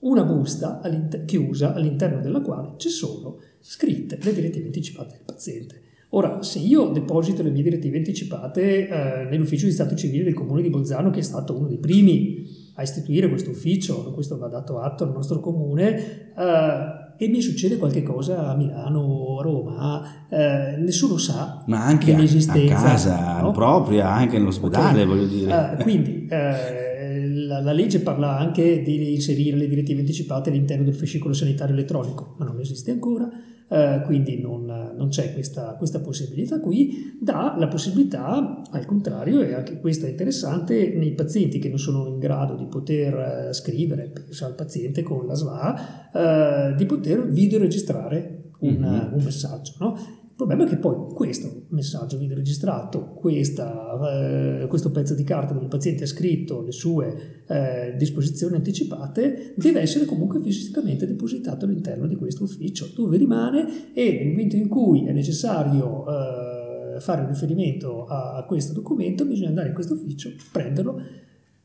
una busta all'inter- chiusa all'interno della quale ci sono scritte le direttive anticipate del paziente. Ora, se io deposito le mie direttive anticipate eh, nell'ufficio di Stato civile del comune di Bolzano, che è stato uno dei primi a istituire questo ufficio, questo va dato atto al nostro comune, eh, e mi succede qualche cosa a Milano, a Roma, eh, nessuno sa Ma anche. A, a casa no? propria, anche nell'ospedale, Okay. voglio dire. Eh, quindi eh, la, la legge parla anche di inserire le direttive anticipate all'interno del fascicolo sanitario elettronico, ma non esiste ancora. Eh, quindi non, non c'è questa, questa possibilità qui, dà la possibilità, al contrario, e anche questo è interessante, nei pazienti che non sono in grado di poter eh, scrivere, penso al paziente con la SLA, eh, di poter videoregistrare un, Mhm. un messaggio. No? Il problema è che poi questo messaggio videoregistrato, questa, eh, questo pezzo di carta dove il paziente ha scritto le sue eh, disposizioni anticipate, deve essere comunque fisicamente depositato all'interno di questo ufficio, dove rimane e nel momento in cui è necessario eh, fare riferimento a questo documento, bisogna andare in questo ufficio, prenderlo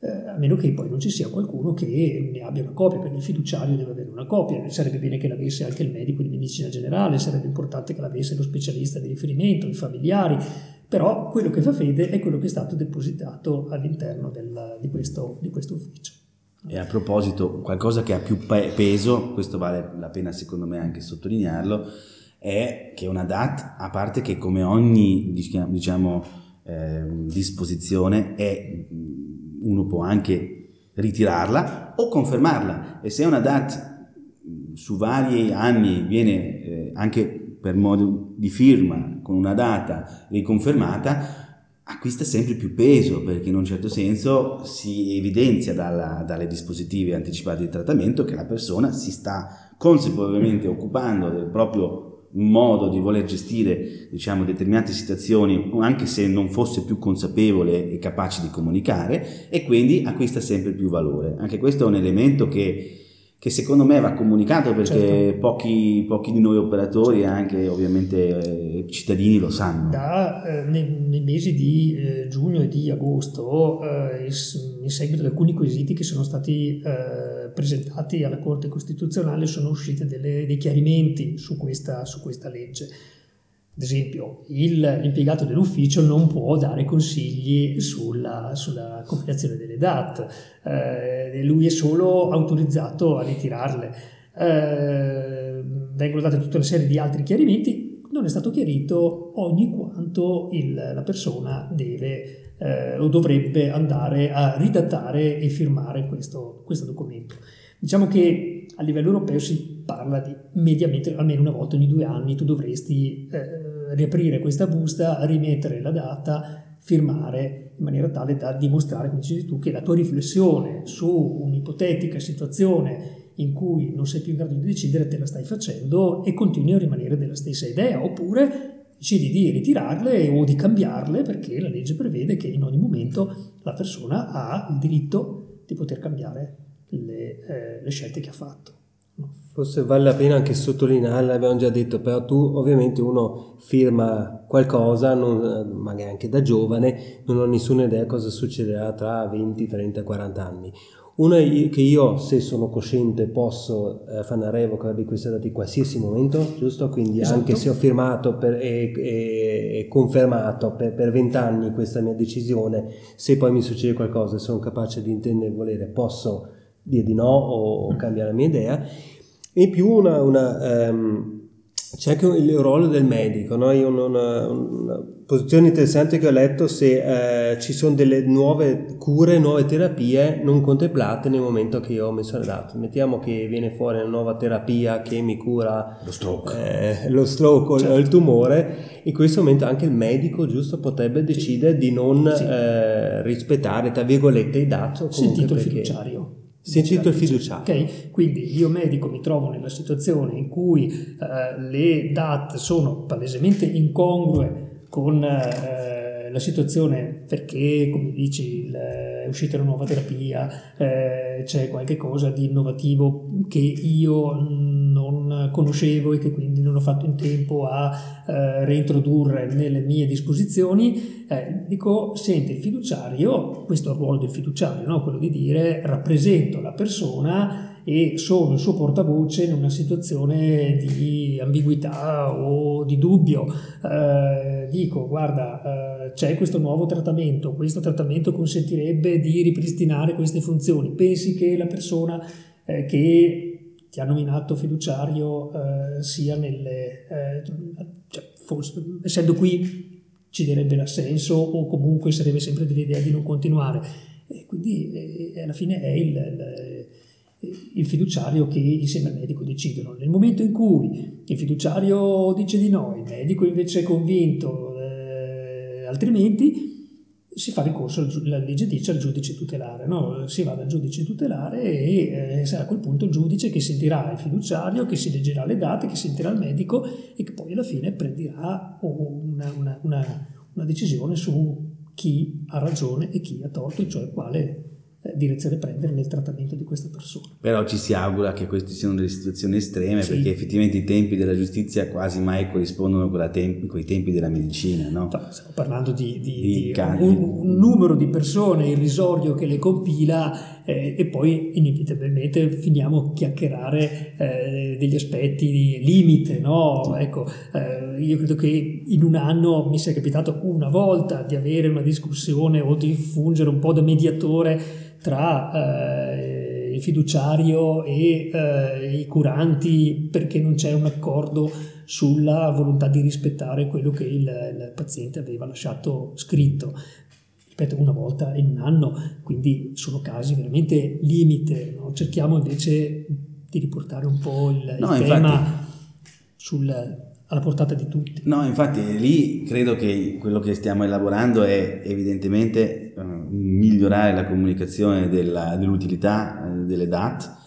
eh, a meno che poi non ci sia qualcuno che ne abbia una copia, perché il fiduciario deve avere una copia, sarebbe bene che l'avesse anche il medico di medicina generale, sarebbe importante che l'avesse lo specialista di riferimento, i familiari, però quello che fa fede è quello che è stato depositato all'interno del- di, questo, di questo ufficio. E a proposito, qualcosa che ha più pe- peso, questo vale la pena secondo me anche sottolinearlo, è che una DAT, a parte che come ogni diciamo, diciamo, eh, disposizione, è, uno può anche ritirarla o confermarla. E se una DAT mh, su vari anni viene eh, anche per modo di firma con una data riconfermata, acquista sempre più peso perché in un certo senso si evidenzia dalla- dalle dispositive anticipate di trattamento che la persona si sta consapevolmente occupando del proprio modo di voler gestire diciamo determinate situazioni anche se non fosse più consapevole e capace di comunicare e quindi acquista sempre più valore anche questo è un elemento che che secondo me va comunicato perché Certo. pochi, pochi di noi operatori e anche ovviamente eh, cittadini lo sanno. Da, eh, nei, nei mesi di eh, giugno e di agosto, eh, in, seguito ad alcuni quesiti che sono stati eh, presentati alla Corte Costituzionale, sono usciti dei chiarimenti su questa, su questa legge. Ad esempio, il- l'impiegato dell'ufficio non può dare consigli sulla, sulla combinazione delle DAT, eh, lui è solo autorizzato a ritirarle. Eh, vengono date tutta una serie di altri chiarimenti, non è stato chiarito ogni quanto il- la persona deve eh, o dovrebbe andare a ridattare e firmare questo, questo documento. Diciamo che a livello europeo si parla di mediamente almeno una volta ogni due anni tu dovresti eh, riaprire questa busta, rimettere la data, firmare in maniera tale da dimostrare, come dicevi tu, che la tua riflessione su un'ipotetica situazione in cui non sei più in grado di decidere te la stai facendo e continui a rimanere della stessa idea, oppure decidi di ritirarle o di cambiarle perché la legge prevede che in ogni momento la persona ha il diritto di poter cambiare le, eh, le scelte che ha fatto. Forse vale la pena anche sottolineare, l'abbiamo già detto, però tu ovviamente uno firma qualcosa, non- magari anche da giovane, non ho nessuna idea cosa succederà tra 20, 30, 40 anni. Una è che io, se sono cosciente, posso eh, fare una revoca di questi dati in qualsiasi momento, giusto? Quindi Esatto. anche se ho firmato per- e, e- e confermato per vent'anni questa mia decisione, se poi mi succede qualcosa e sono capace di intendere e volere, posso dire di no o, o cambiare la mia idea. E in più una, una, ehm, c'è anche il ruolo del medico, no? Io una, una- posizione interessante che ho letto se eh, ci sono delle nuove cure, nuove terapie non contemplate nel momento che io ho messo le date. Mettiamo che viene fuori una nuova terapia che mi cura Lo stroke. eh, lo stroke o Certo. il tumore, in questo momento anche il medico giusto potrebbe decidere di non Sì. eh, rispettare, tra virgolette, i dati. o Sentito il perché- fiduciario. Sentito fiduciario. Ok, quindi io medico mi trovo nella situazione in cui eh, le DAT sono palesemente incongrue con eh, la situazione perché, come dici, è uscita una nuova terapia, eh, c'è qualche cosa di innovativo che io non conoscevo e che quindi non ho fatto in tempo a eh, reintrodurre nelle mie disposizioni, eh, dico, senti, il fiduciario, questo è il ruolo del fiduciario, no? quello di dire rappresento la persona e sono il suo portavoce in una situazione di ambiguità o di dubbio. Eh, dico, guarda, eh, c'è questo nuovo trattamento, questo trattamento consentirebbe di ripristinare queste funzioni. Pensi che la persona eh, che ti ha nominato fiduciario eh, sia nelle... eh, cioè, forse, essendo qui ci darebbe l'assenso o comunque sarebbe sempre dell'idea di non continuare. E quindi eh, alla fine è il, il, il fiduciario che insieme al medico decidono. Nel momento in cui il fiduciario dice di no, il medico invece è convinto, eh, altrimenti si fa ricorso, la legge dice, al giudice tutelare, no? si va dal giudice tutelare e eh, sarà a quel punto il giudice che sentirà il fiduciario, che si leggerà le date, che sentirà il medico e che poi alla fine prenderà una, una- una- una decisione su chi ha ragione e chi ha torto, cioè quale direzione prendere nel trattamento di questa persona. Però ci si augura che queste siano delle situazioni estreme Sì. perché effettivamente i tempi della giustizia quasi mai corrispondono tempi- con i tempi della medicina, no? No, Stiamo parlando di, di- Di di un, un numero di persone irrisorio che le compila eh, e poi inevitabilmente finiamo a chiacchierare eh, degli aspetti di limite. No? Ecco, eh, io credo che in un anno mi sia capitato una volta di avere una discussione o di fungere un po' da mediatore tra eh, il fiduciario e eh, i curanti perché non c'è un accordo sulla volontà di rispettare quello che il, il paziente aveva lasciato scritto. Ripeto, una volta in un anno, quindi sono casi veramente limite. no? Cerchiamo invece di riportare un po' il, il No, tema infatti- sul- alla portata di tutti. No, infatti lì credo che quello che stiamo elaborando è evidentemente eh, migliorare la comunicazione della- dell'utilità eh, delle DAT.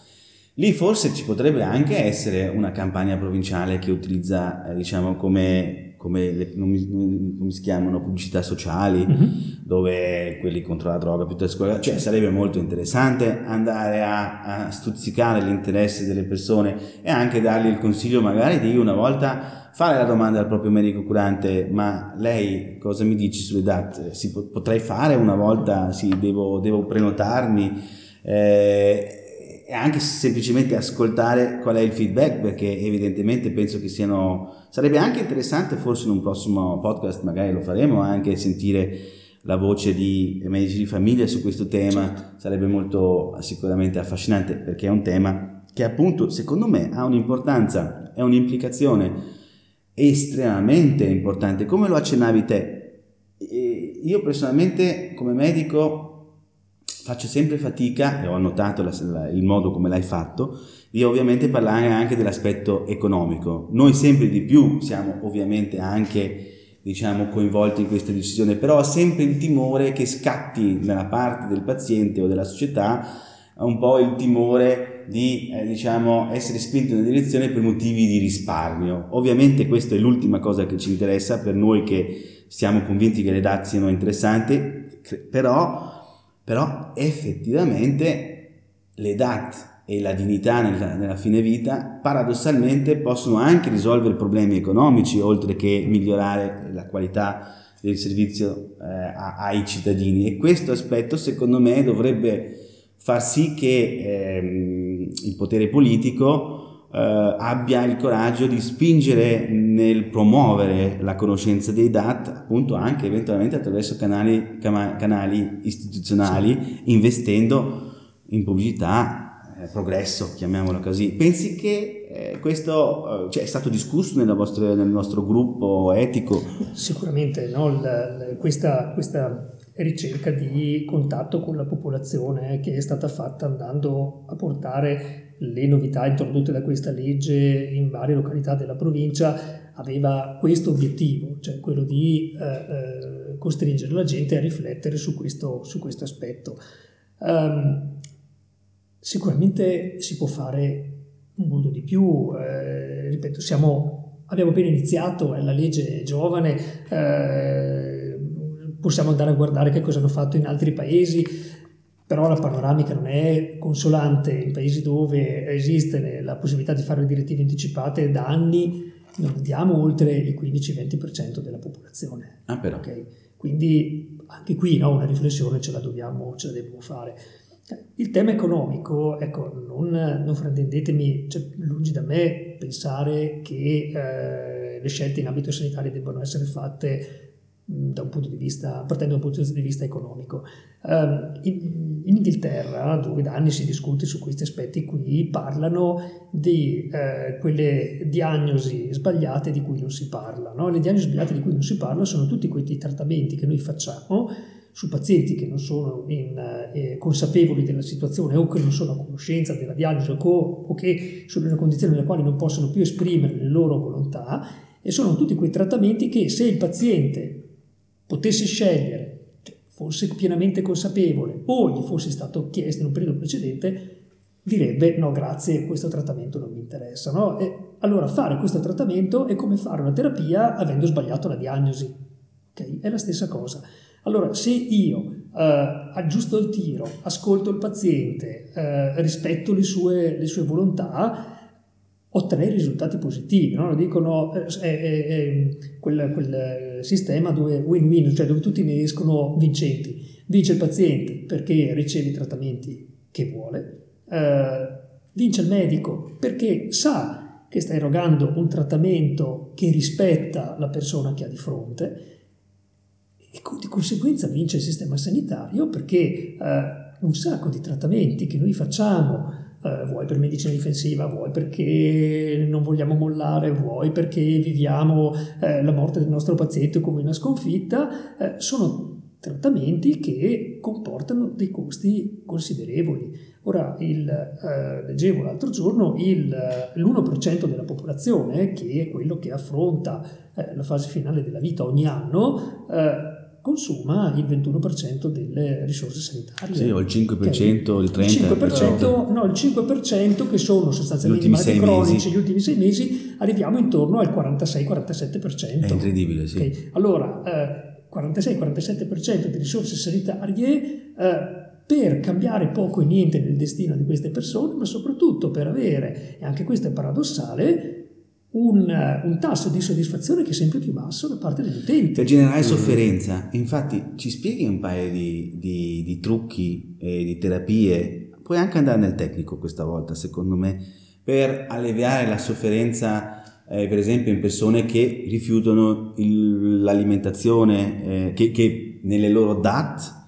Lì forse ci potrebbe anche essere una campagna provinciale che utilizza, eh, diciamo, come, come le- come si chiamano, pubblicità sociali, Mhm. dove quelli contro la droga piuttosto che cioè sarebbe molto interessante andare a, a stuzzicare l'interesse delle persone e anche dargli il consiglio magari di una volta fare la domanda al proprio medico curante ma lei cosa mi dici sulle DAT? Si po- potrei fare una volta? Sì, devo, devo prenotarmi eh, e anche semplicemente ascoltare qual è il feedback perché evidentemente penso che siano sarebbe anche interessante forse in un prossimo podcast magari lo faremo anche sentire la voce di medici di famiglia su questo tema sarebbe molto sicuramente affascinante perché è un tema che appunto secondo me ha un'importanza e un'implicazione estremamente importante. Come lo accennavi te? Io personalmente come medico faccio sempre fatica e ho notato la- il modo come l'hai fatto di ovviamente parlare anche dell'aspetto economico. Noi sempre di più siamo ovviamente anche diciamo coinvolti in questa decisione però ho sempre il timore che scatti nella parte del paziente o della società un po' il timore di eh, diciamo essere spinto in una direzione per motivi di risparmio. Ovviamente questa è l'ultima cosa che ci interessa per noi che siamo convinti che le dati siano interessanti però però effettivamente le DAT e la dignità nella, nella fine vita paradossalmente possono anche risolvere problemi economici oltre che migliorare la qualità del servizio eh, ai cittadini. E questo aspetto secondo me dovrebbe far sì che ehm, il potere politico eh, abbia il coraggio di spingere nel promuovere la conoscenza dei DAT, appunto anche eventualmente attraverso canali, canali istituzionali, sì. investendo in pubblicità, eh, progresso, chiamiamolo così. Pensi che eh, questo eh, cioè, è stato discusso vostre, nel nostro gruppo etico? Sicuramente, no? l, l, questa, questa ricerca di contatto con la popolazione che è stata fatta andando a portare le novità introdotte da questa legge in varie località della provincia aveva questo obiettivo, cioè quello di eh, eh, costringere la gente a riflettere su questo, su questo aspetto. Um, sicuramente si può fare molto di più, eh, ripeto, siamo, abbiamo appena iniziato, è la legge giovane, eh, possiamo andare a guardare che cosa hanno fatto in altri paesi, però la panoramica non è consolante in paesi dove esiste la possibilità di fare le direttive anticipate da anni non andiamo oltre il 15-20% della popolazione. Ah, però. Okay? Quindi anche qui no, una riflessione ce la, dobbiamo, ce la dobbiamo fare. Il tema economico, ecco, non, non fraintendetemi, cioè, lungi da me pensare che eh, le scelte in ambito sanitario debbano essere fatte da un punto di vista, partendo da un punto di vista economico. Um, in, in, Inghilterra, dove da anni si discute su questi aspetti qui, parlano di eh, quelle diagnosi sbagliate di cui non si parla. No? Le diagnosi sbagliate di cui non si parla sono tutti quei trattamenti che noi facciamo su pazienti che non sono in, eh, consapevoli della situazione o che non sono a conoscenza della diagnosi o, o che sono in una condizione nella quale non possono più esprimere le loro volontà e sono tutti quei trattamenti che se il paziente potesse scegliere, cioè, fosse pienamente consapevole o gli fosse stato chiesto in un periodo precedente, direbbe no grazie, questo trattamento non mi interessa. No? allora fare questo trattamento è come fare una terapia avendo sbagliato la diagnosi. Okay? È la stessa cosa. Allora se io eh, aggiusto il tiro, ascolto il paziente, eh, rispetto le sue, le sue volontà, ottenere risultati positivi, no? lo dicono, eh, è, è, è quel, quel, sistema dove win-win, cioè dove tutti ne escono vincenti. Vince il paziente perché riceve i trattamenti che vuole, eh, vince il medico perché sa che sta erogando un trattamento che rispetta la persona che ha di fronte e di conseguenza vince il sistema sanitario perché eh, un sacco di trattamenti che noi facciamo eh, vuoi per medicina difensiva, vuoi perché non vogliamo mollare, vuoi perché viviamo eh, la morte del nostro paziente come una sconfitta, eh, sono trattamenti che comportano dei costi considerevoli. Ora, il, eh, leggevo l'altro giorno, il, l'1% della popolazione, che è quello che affronta eh, la fase finale della vita ogni anno, eh, consuma il 21% delle risorse sanitarie. Sì, o il 5%, okay. il 30%. Il 5%, no, il 5% che sono sostanzialmente i malati cronici gli ultimi sei mesi, arriviamo intorno al 46-47%. È incredibile, sì. Okay. Allora, eh, 46-47% di risorse sanitarie eh, per cambiare poco e niente nel destino di queste persone, ma soprattutto per avere, e anche questo è paradossale, un, un, tasso di soddisfazione che è sempre più basso da parte degli utenti. Per generare sofferenza, infatti ci spieghi un paio di, di, di trucchi e di terapie, puoi anche andare nel tecnico questa volta secondo me, per alleviare la sofferenza eh, per esempio in persone che rifiutano il, l'alimentazione, eh, che, che nelle loro DAT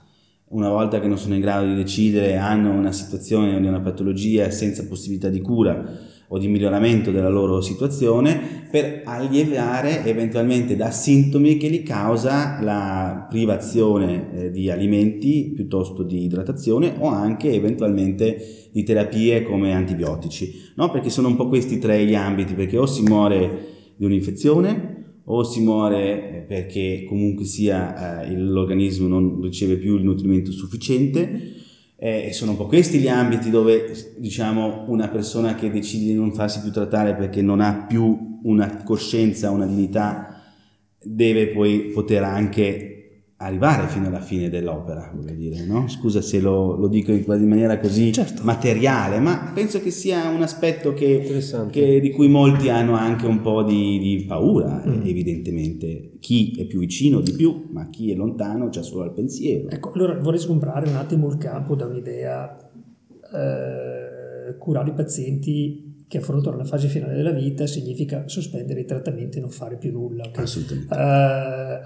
una volta che non sono in grado di decidere hanno una situazione o una patologia senza possibilità di cura o di miglioramento della loro situazione per alleviare eventualmente da sintomi che li causa la privazione eh, di alimenti piuttosto di idratazione o anche eventualmente di terapie come antibiotici, no? perché sono un po' questi tre gli ambiti, perché o si muore di un'infezione o si muore eh, perché comunque sia eh, l'organismo non riceve più il nutrimento sufficiente eh, sono un po' questi gli ambiti dove diciamo una persona che decide di non farsi più trattare perché non ha più una coscienza, una dignità, deve poi poter anche arrivare fino alla fine dell'opera, voglio dire, no? Scusa se lo, lo dico in, maniera così certo. materiale, ma penso che sia un aspetto che, che, di cui molti hanno anche un po' di, di paura, mm. evidentemente. Chi è più vicino di più, ma chi è lontano c'è solo il pensiero. Ecco, allora vorrei sgombrare un attimo il campo da un'idea eh, curare i pazienti che affrontano la fase finale della vita significa sospendere i trattamenti e non fare più nulla. Okay? Assolutamente. Eh,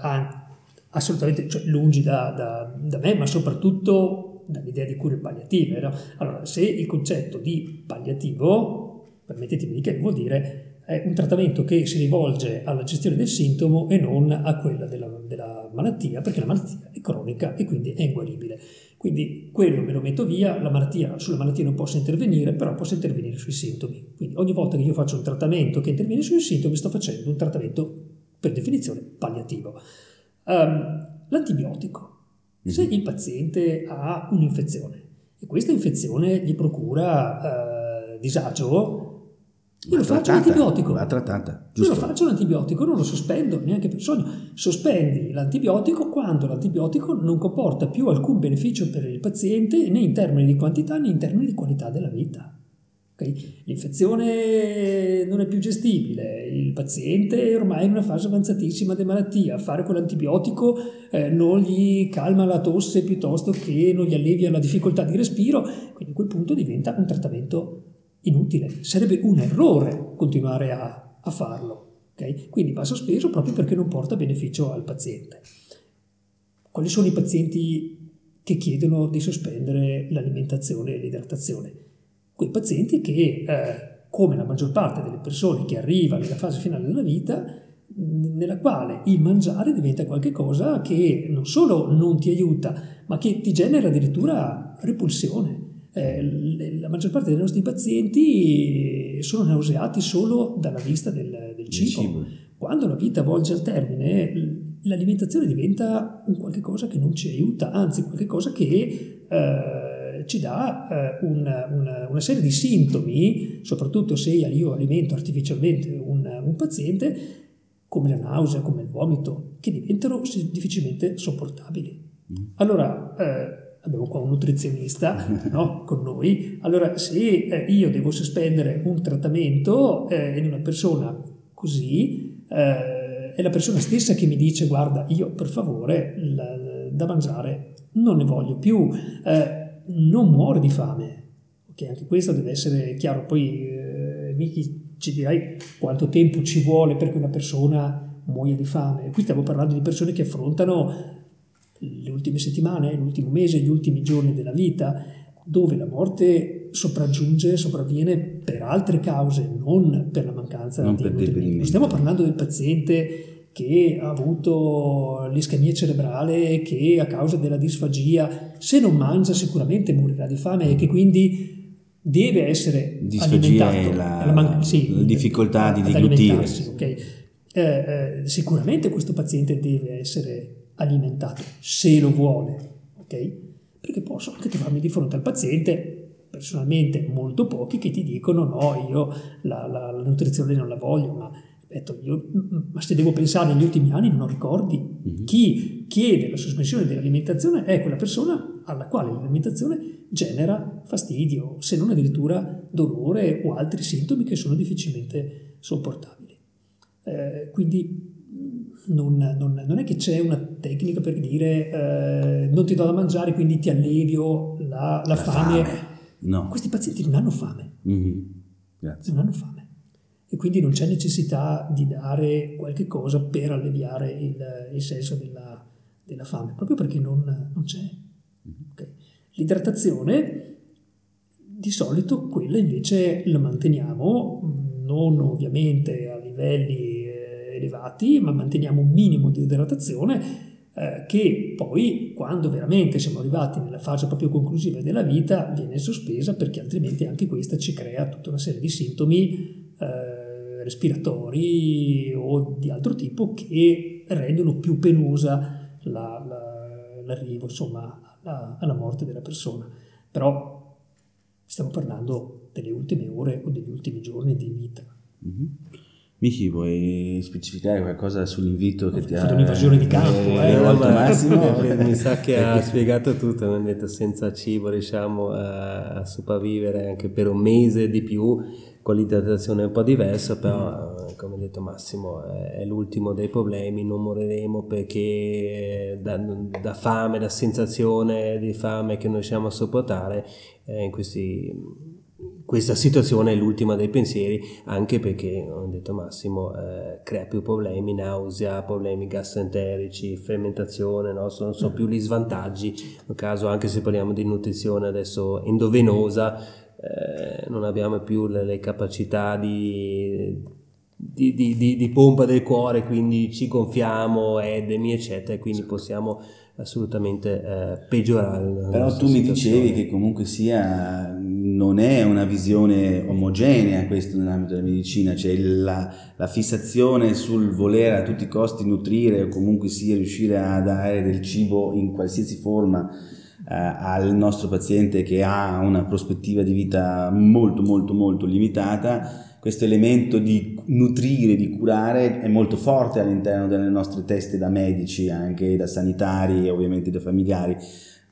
assolutamente cioè, lungi da, da, da, me, ma soprattutto dall'idea di cure palliative. No? Allora, se il concetto di palliativo, permettetemi di che vuol dire è un trattamento che si rivolge alla gestione del sintomo e non a quella della, della, malattia, perché la malattia è cronica e quindi è inguaribile. Quindi quello me lo metto via, la malattia, sulla malattia non posso intervenire, però posso intervenire sui sintomi. Quindi ogni volta che io faccio un trattamento che interviene sui sintomi, sto facendo un trattamento per definizione palliativo. Um, l'antibiotico. Se mhm. il paziente ha un'infezione e questa infezione gli procura uh, disagio, io lo faccio l'antibiotico. Va trattata. Giusto. Io lo faccio l'antibiotico, non lo sospendo neanche per sogno. Sospendi l'antibiotico quando l'antibiotico non comporta più alcun beneficio per il paziente né in termini di quantità né in termini di qualità della vita. Okay? L'infezione non è più gestibile, il paziente è ormai in una fase avanzatissima di malattia, fare quell'antibiotico eh, non gli calma la tosse piuttosto che non gli allevia la difficoltà di respiro, quindi a quel punto diventa un trattamento inutile, sarebbe un errore continuare a, a farlo. Okay? Quindi va sospeso proprio perché non porta beneficio al paziente. Quali sono i pazienti che chiedono di sospendere l'alimentazione e l'idratazione? Quei pazienti che, eh, come la maggior parte delle persone che arrivano nella fase finale della vita, nella quale il mangiare diventa qualcosa che non solo non ti aiuta, ma che ti genera addirittura repulsione eh, la maggior parte dei nostri pazienti sono nauseati solo dalla vista del, del cibo. cibo. Quando la vita volge al termine, l'alimentazione diventa un qualche cosa che non ci aiuta, anzi qualche cosa che eh, ci dà eh, una, una, una, serie di sintomi, soprattutto se io alimento artificialmente un, un paziente, come la nausea, come il vomito, che diventano difficilmente sopportabili. Mm. Allora, eh, abbiamo qua un nutrizionista no, con noi, allora se eh, io devo sospendere un trattamento eh, in una persona così, eh, è la persona stessa che mi dice guarda io per favore la, da mangiare non ne voglio più, eh, non muore di fame, ok anche questo deve essere chiaro, poi eh, Miki ci dirai quanto tempo ci vuole perché una persona muoia di fame, qui stiamo parlando di persone che affrontano le ultime settimane, l'ultimo mese, gli ultimi giorni della vita, dove la morte sopraggiunge, sopravviene per altre cause, non per la mancanza non di nutrimento. Stiamo parlando del paziente che ha avuto l'ischemia cerebrale, che a causa della disfagia, se non mangia sicuramente morirà di fame e che quindi deve essere disfagia alimentato. La, la, man- sì, la difficoltà di deglutire. Okay. Eh, eh, sicuramente questo paziente deve essere alimentato, se lo vuole, ok? Perché posso anche trovarmi di fronte al paziente, personalmente molto pochi, che ti dicono no, io la, la, la nutrizione non la voglio, ma, detto, io, ma se devo pensare negli ultimi anni non ho ricordi. Mm-hmm. Chi chiede la sospensione dell'alimentazione è quella persona alla quale l'alimentazione genera fastidio, se non addirittura dolore o altri sintomi che sono difficilmente sopportabili. Eh, quindi non, non, non, è che c'è una tecnica per dire eh, non ti do da mangiare quindi ti allevio la, la, la fame. fame. No. Questi pazienti non hanno fame. Mm-hmm. Non hanno fame. E quindi non c'è necessità di dare qualche cosa per alleviare il, il senso della, della, fame, proprio perché non, non c'è. Mm-hmm. Okay. L'idratazione, di solito quella invece la manteniamo, non ovviamente a livelli elevati, ma manteniamo un minimo di idratazione eh, che poi, quando veramente siamo arrivati nella fase proprio conclusiva della vita, viene sospesa perché altrimenti anche questa ci crea tutta una serie di sintomi eh, respiratori o di altro tipo che rendono più penosa la, la, l'arrivo insomma, alla, alla morte della persona. Però stiamo parlando delle ultime ore o degli ultimi giorni di vita. Mm-hmm. Michi, vuoi specificare qualcosa sull'invito che ti ha fatto un'invasione di campo, eh, rivolto ma- Massimo? mi sa che ha spiegato tutto, mi ha detto senza cibo riusciamo a, a sopravvivere anche per un mese di più con l'idratazione è un po' diversa, però eh, come ha detto Massimo è, è l'ultimo dei problemi, non moriremo perché eh, da, da fame, da sensazione di fame che non riusciamo a sopportare eh, in questi questa situazione è l'ultima dei pensieri, anche perché, come ha detto Massimo, eh, crea più problemi, nausea, problemi gastroenterici, fermentazione, no? sono, sono più gli svantaggi. Nel caso, anche se parliamo di nutrizione adesso endovenosa, eh, non abbiamo più le, le capacità di, di, di, di- pompa del cuore, quindi ci gonfiamo, edemi, eccetera, e quindi possiamo assolutamente eh, peggiorare. Però tu mi dicevi che comunque sia, non è una visione omogenea questo nell'ambito della medicina, cioè la, la fissazione sul voler a tutti i costi nutrire o comunque sia riuscire a dare del cibo in qualsiasi forma al nostro paziente che ha una prospettiva di vita molto molto molto limitata, questo elemento di nutrire, di curare è molto forte all'interno delle nostre teste da medici, anche da sanitari e ovviamente da familiari.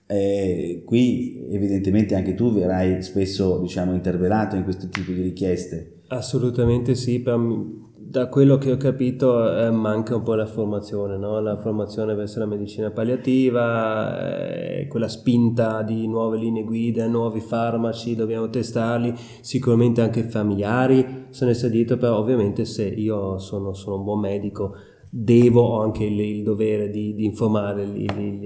Eh, qui evidentemente anche tu verrai spesso diciamo interpellato in questo tipo di richieste. Assolutamente sì, da quello che ho capito eh, manca un po' la formazione, no? la formazione verso la medicina palliativa, eh, quella spinta di nuove linee guida, nuovi farmaci, dobbiamo testarli, sicuramente anche familiari se ne è sentito, però ovviamente se io sono, sono un buon medico devo anche il, il dovere di, di informare il, il-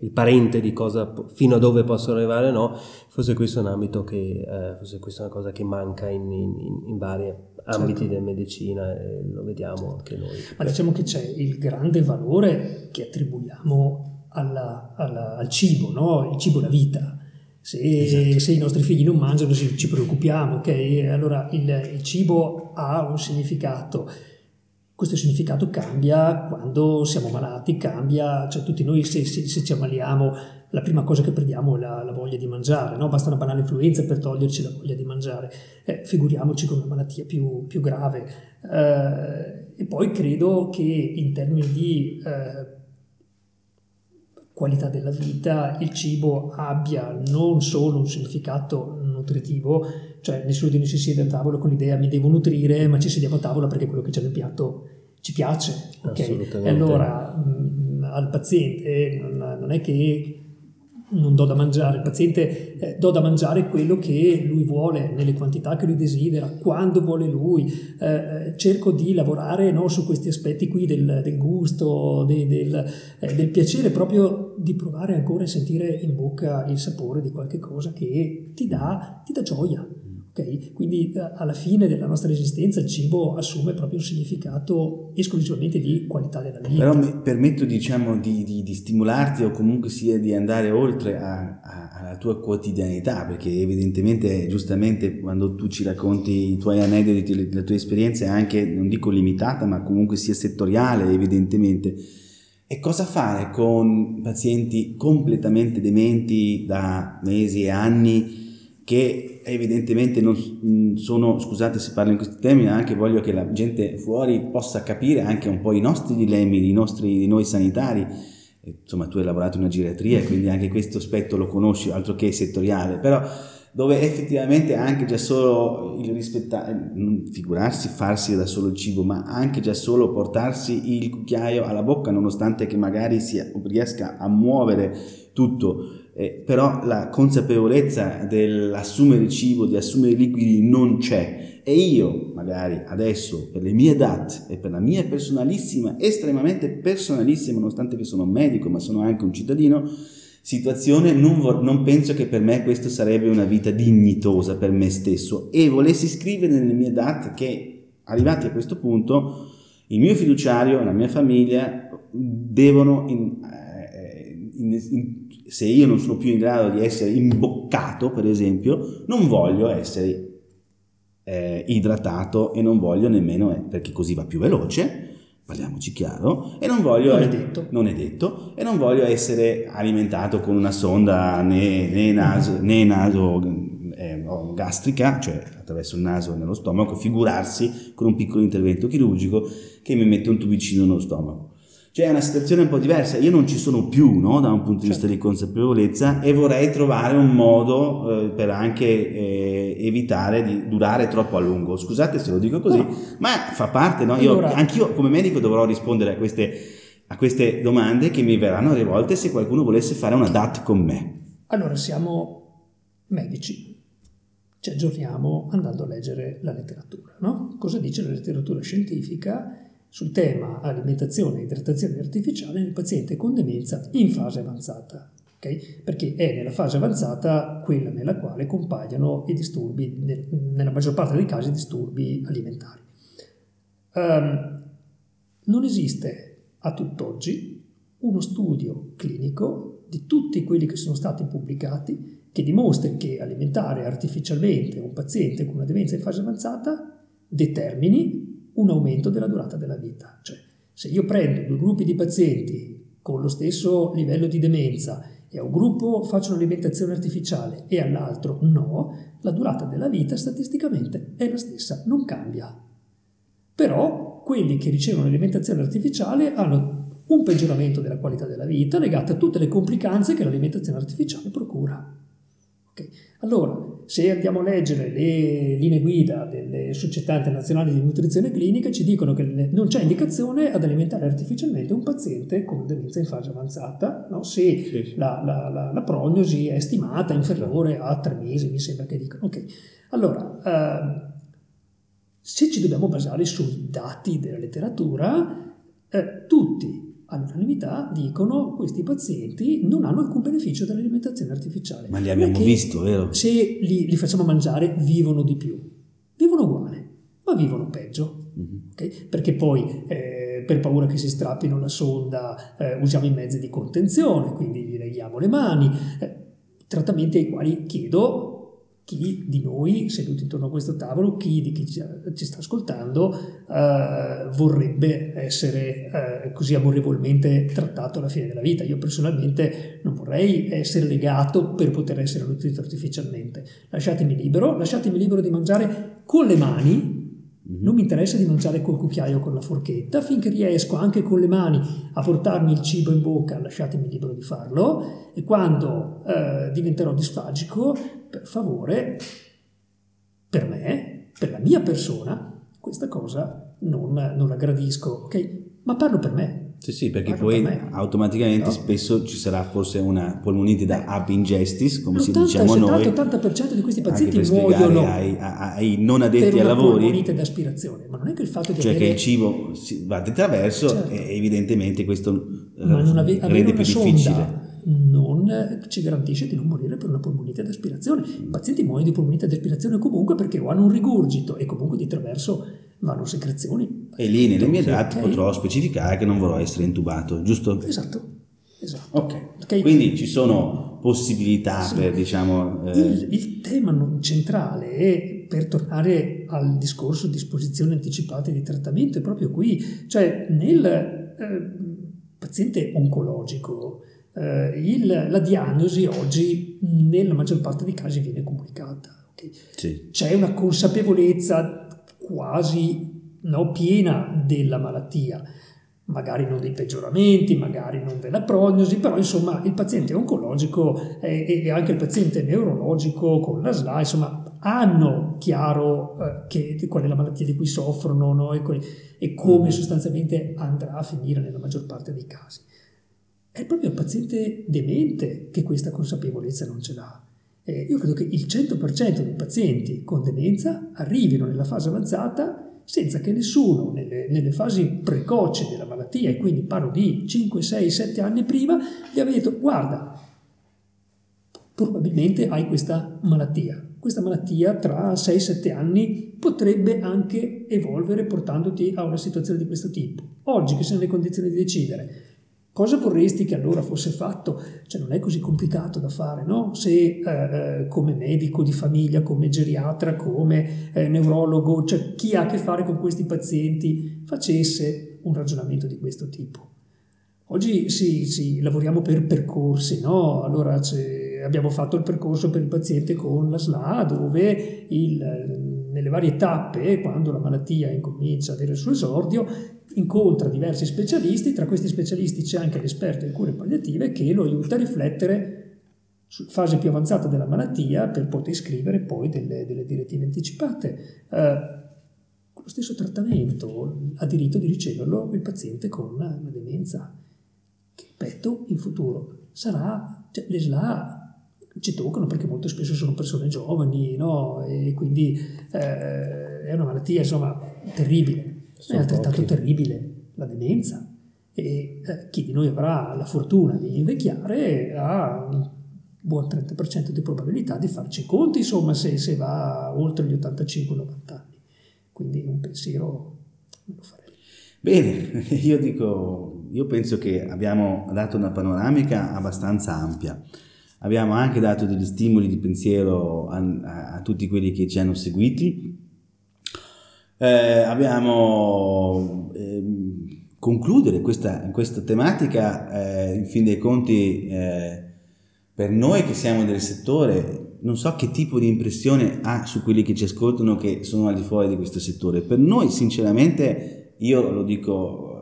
il- parente di cosa, fino a dove posso arrivare o no, forse questo è un ambito che, eh, forse questa è una cosa che manca in, in, in- in vari ambiti Certo. della medicina e lo vediamo anche noi. Ma diciamo che c'è il grande valore che attribuiamo alla- alla- al cibo, no? Il cibo è la vita. Se, Esatto. se i nostri figli non mangiano ci, ci preoccupiamo, ok? Allora il, il cibo ha un significato. Questo significato cambia quando siamo malati, cambia, cioè tutti noi se, se- se ci ammaliamo la prima cosa che perdiamo è la, la voglia di mangiare, no? basta una banale influenza per toglierci la voglia di mangiare, Eh, figuriamoci con una malattia più, più grave. Eh, e poi credo che in termini di eh, qualità della vita il cibo abbia non solo un significato nutritivo, cioè nessuno di noi si siede a tavola con l'idea mi devo nutrire, ma ci sediamo a tavola perché quello che c'è nel piatto ci piace. ok? Assolutamente. E allora mh, al paziente non, non è che non do da mangiare, il paziente eh, do da mangiare quello che lui vuole, nelle quantità che lui desidera, quando vuole lui, Eh, eh, cerco di lavorare no, su questi aspetti qui del, del gusto, de- del, eh, del piacere, proprio di provare ancora a sentire in bocca il sapore di qualche cosa che ti dà, ti dà gioia. Ok? Quindi eh, alla fine della nostra esistenza il cibo assume proprio un significato esclusivamente di qualità della vita. Però mi permetto diciamo di, di- di stimolarti o comunque sia di andare oltre a- a- alla tua quotidianità perché evidentemente giustamente quando tu ci racconti i tuoi aneddoti, le, le tue esperienze è anche non dico limitata ma comunque sia settoriale evidentemente e cosa fare con pazienti completamente dementi da mesi e anni che evidentemente non mh, sono, scusate se parlo in questi termini, anche voglio che la gente fuori possa capire anche un po' i nostri dilemmi, i nostri, di noi sanitari. Insomma, tu hai lavorato in una geriatria, quindi anche questo aspetto lo conosci, altro che settoriale, però dove effettivamente anche già solo il rispettare, non figurarsi farsi da solo il cibo, ma anche già solo portarsi il cucchiaio alla bocca, nonostante che magari si riesca a muovere tutto, eh, però la consapevolezza dell'assumere cibo, di assumere liquidi non c'è. E io magari adesso per le mie DAT e per la mia personalissima, estremamente personalissima, nonostante che sono medico ma sono anche un cittadino, situazione non, vor- non penso che per me questo sarebbe una vita dignitosa per me stesso. E volessi scrivere nelle mie DAT che arrivati a questo punto il mio fiduciario, la mia famiglia devono in- eh, in- in- se io non sono più in grado di essere imboccato, per esempio, non voglio essere eh, idratato e non voglio nemmeno, eh, perché così va più veloce, parliamoci chiaro, e non voglio... Non è detto. Non è detto, e non voglio essere alimentato con una sonda né, né naso, né naso eh, gastrica, cioè attraverso il naso nello stomaco, figurarsi con un piccolo intervento chirurgico che mi mette un tubicino nello stomaco. Cioè è una situazione un po' diversa, io non ci sono più no? da un punto di vista certo. di consapevolezza e vorrei trovare un modo eh, per anche eh, evitare di durare troppo a lungo. Scusate se lo dico così, no. ma fa parte, no? Io, anch'io come medico dovrò rispondere a queste, a queste domande che mi verranno rivolte se qualcuno volesse fare una DAT con me. Allora siamo medici, ci aggiorniamo andando a leggere la letteratura. No? Cosa dice la letteratura scientifica? Sul tema alimentazione e idratazione artificiale nel paziente con demenza in fase avanzata. Okay? Perché è nella fase avanzata quella nella quale compaiono i disturbi, nella maggior parte dei casi, disturbi alimentari. Um, non esiste a tutt'oggi uno studio clinico di tutti quelli che sono stati pubblicati che dimostri che alimentare artificialmente un paziente con una demenza in fase avanzata determini un aumento della durata della vita. Cioè, se io prendo due gruppi di pazienti con lo stesso livello di demenza e a un gruppo faccio un'alimentazione artificiale e all'altro no, la durata della vita statisticamente è la stessa, non cambia. Però quelli che ricevono l'alimentazione artificiale hanno un peggioramento della qualità della vita legato a tutte le complicanze che l'alimentazione artificiale procura. Okay. Allora, se andiamo a leggere le linee guida delle società internazionali di nutrizione clinica, ci dicono che non c'è indicazione ad alimentare artificialmente un paziente con demenza in fase avanzata, no? se sì, sì. La, la, la, la, prognosi è stimata inferiore a tre mesi, mi sembra che dicono. Okay. Allora, eh, se ci dobbiamo basare sui dati della letteratura, eh, tutti all'unanimità dicono che questi pazienti non hanno alcun beneficio dall'alimentazione artificiale. Ma li abbiamo Perché visto, vero? Se li, li, facciamo mangiare vivono di più, vivono uguale, ma vivono peggio. Mm-hmm. Okay? Perché poi eh, per paura che si strappino la sonda eh, usiamo i mezzi di contenzione, quindi gli leghiamo le mani, eh, trattamenti ai quali chiedo chi di noi seduti intorno a questo tavolo, chi di chi ci, sta ascoltando eh, vorrebbe essere eh, così amorevolmente trattato alla fine della vita. Io personalmente non vorrei essere legato per poter essere nutrito artificialmente. Lasciatemi libero, lasciatemi libero di mangiare con le mani. Non mi interessa di mangiare col cucchiaio o con la forchetta, finché riesco anche con le mani a portarmi il cibo in bocca, lasciatemi libero di farlo. E quando eh, diventerò disfagico, per favore, per me, per la mia persona, questa cosa non, non la gradisco, ok? Ma parlo per me, sì, sì, perché poi automaticamente no? spesso ci sarà forse una polmonite da ab ingestis, come si diciamo noi. L'80-80% di questi pazienti muoiono ai, ai, non addetti ai lavori. polmonite d'aspirazione, ma non è che il fatto di cioè avere... che il cibo va di traverso certo. e evidentemente questo ave- rende più difficile non ci garantisce di non morire per una polmonite d'aspirazione. I pazienti muoiono di polmonite d'aspirazione comunque perché o hanno un rigurgito e comunque di traverso vanno secrezioni. E lì nelle mie date okay. potrò specificare che non vorrò essere intubato, giusto? Esatto. esatto. Ok, okay. quindi ci sono possibilità sì. per diciamo... Eh... Il, il, tema centrale è per tornare al discorso di disposizioni anticipate di trattamento è proprio qui, cioè nel eh, paziente oncologico eh, il, la diagnosi oggi nella maggior parte dei casi viene comunicata. Okay? Sì. C'è una consapevolezza quasi no, piena della malattia, magari non dei peggioramenti, magari non della prognosi, però insomma il paziente oncologico e, e anche il paziente neurologico con la SLA, insomma, hanno chiaro eh, che, qual è la malattia di cui soffrono no? e, e, come mm. sostanzialmente andrà a finire nella maggior parte dei casi. È proprio il paziente demente che questa consapevolezza non ce l'ha. Eh, io credo che il 100% dei pazienti con demenza arrivino nella fase avanzata senza che nessuno nelle, nelle, fasi precoci della malattia, e quindi parlo di 5, 6, 7 anni prima, gli abbia detto guarda, probabilmente hai questa malattia. Questa malattia tra 6-7 anni potrebbe anche evolvere portandoti a una situazione di questo tipo. Oggi che sei nelle condizioni di decidere Cosa vorresti che allora fosse fatto? Cioè non è così complicato da fare, no? Se eh, eh, come medico di famiglia, come geriatra, come eh, neurologo, cioè chi ha a che fare con questi pazienti, facesse un ragionamento di questo tipo. Oggi sì, sì lavoriamo per percorsi, no? Allora abbiamo fatto il percorso per il paziente con la SLA dove il, nelle varie tappe, quando la malattia incomincia ad avere il suo esordio, incontra diversi specialisti, tra questi specialisti c'è anche l'esperto in cure palliative che lo aiuta a riflettere sulla fase più avanzata della malattia per poter scrivere poi delle, delle direttive anticipate. Eh, lo stesso trattamento ha diritto di riceverlo il paziente con la demenza, che ripeto in futuro sarà, cioè, le SLA ci toccano perché molto spesso sono persone giovani, no? E quindi eh, è una malattia insomma terribile. Sono è altrettanto pochi. terribile la demenza. E eh, chi di noi avrà la fortuna di invecchiare ha un buon 30% di probabilità di farci i conti, insomma, se, se va oltre gli 85-90 anni. Quindi un pensiero lo farei. Bene, io dico, io penso che abbiamo dato una panoramica abbastanza ampia. Abbiamo anche dato degli stimoli di pensiero a, a, a tutti quelli che ci hanno seguiti. Eh, abbiamo eh, concludere questa, questa tematica, eh, in fin dei conti, eh, per noi che siamo del settore, non so che tipo di impressione ha su quelli che ci ascoltano che sono al di fuori di questo settore. Per noi, sinceramente, io lo dico,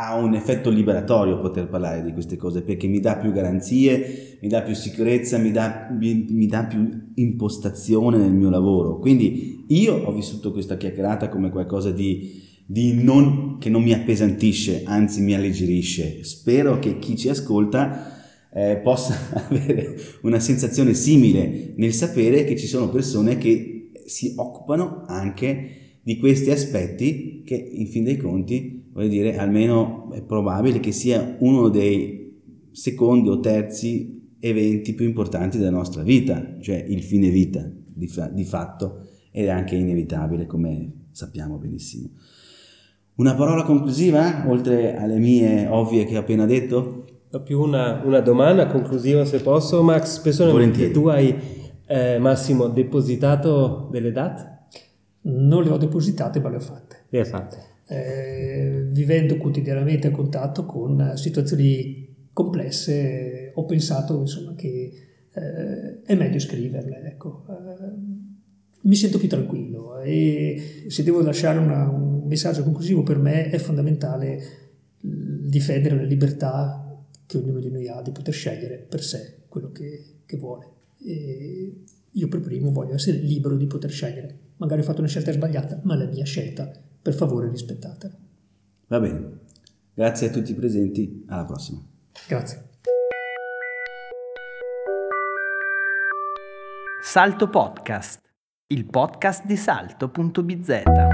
ha un effetto liberatorio poter parlare di queste cose perché mi dà più garanzie, mi dà più sicurezza, mi dà, mi, mi dà più impostazione nel mio lavoro. Quindi io ho vissuto questa chiacchierata come qualcosa di, di non, che non mi appesantisce, anzi mi alleggerisce. Spero che chi ci ascolta eh, possa avere una sensazione simile nel sapere che ci sono persone che si occupano anche di questi aspetti che in fin dei conti, voglio dire, almeno è probabile che sia uno dei secondi o terzi eventi più importanti della nostra vita, cioè il fine vita di, fa- di fatto ed è anche inevitabile come sappiamo benissimo. Una parola conclusiva, oltre alle mie ovvie che ho appena detto? Ho più una, una domanda conclusiva se posso, Max. Personalmente tu hai, eh, Massimo, depositato delle date? Non le ho depositate, ma le ho fatte. Le hai fatte. Eh, vivendo quotidianamente a contatto con situazioni complesse, ho pensato insomma, che eh, è meglio scriverle. Ecco. Eh, mi sento più tranquillo e se devo lasciare una, un messaggio conclusivo per me è fondamentale difendere la libertà che ognuno di noi ha di poter scegliere per sé quello che, che vuole. E io per primo voglio essere libero di poter scegliere. Magari ho fatto una scelta sbagliata, ma è la mia scelta, per favore rispettatela. Va bene, grazie a tutti i presenti, alla prossima. Grazie. Salto Podcast, il podcast di salto.bz.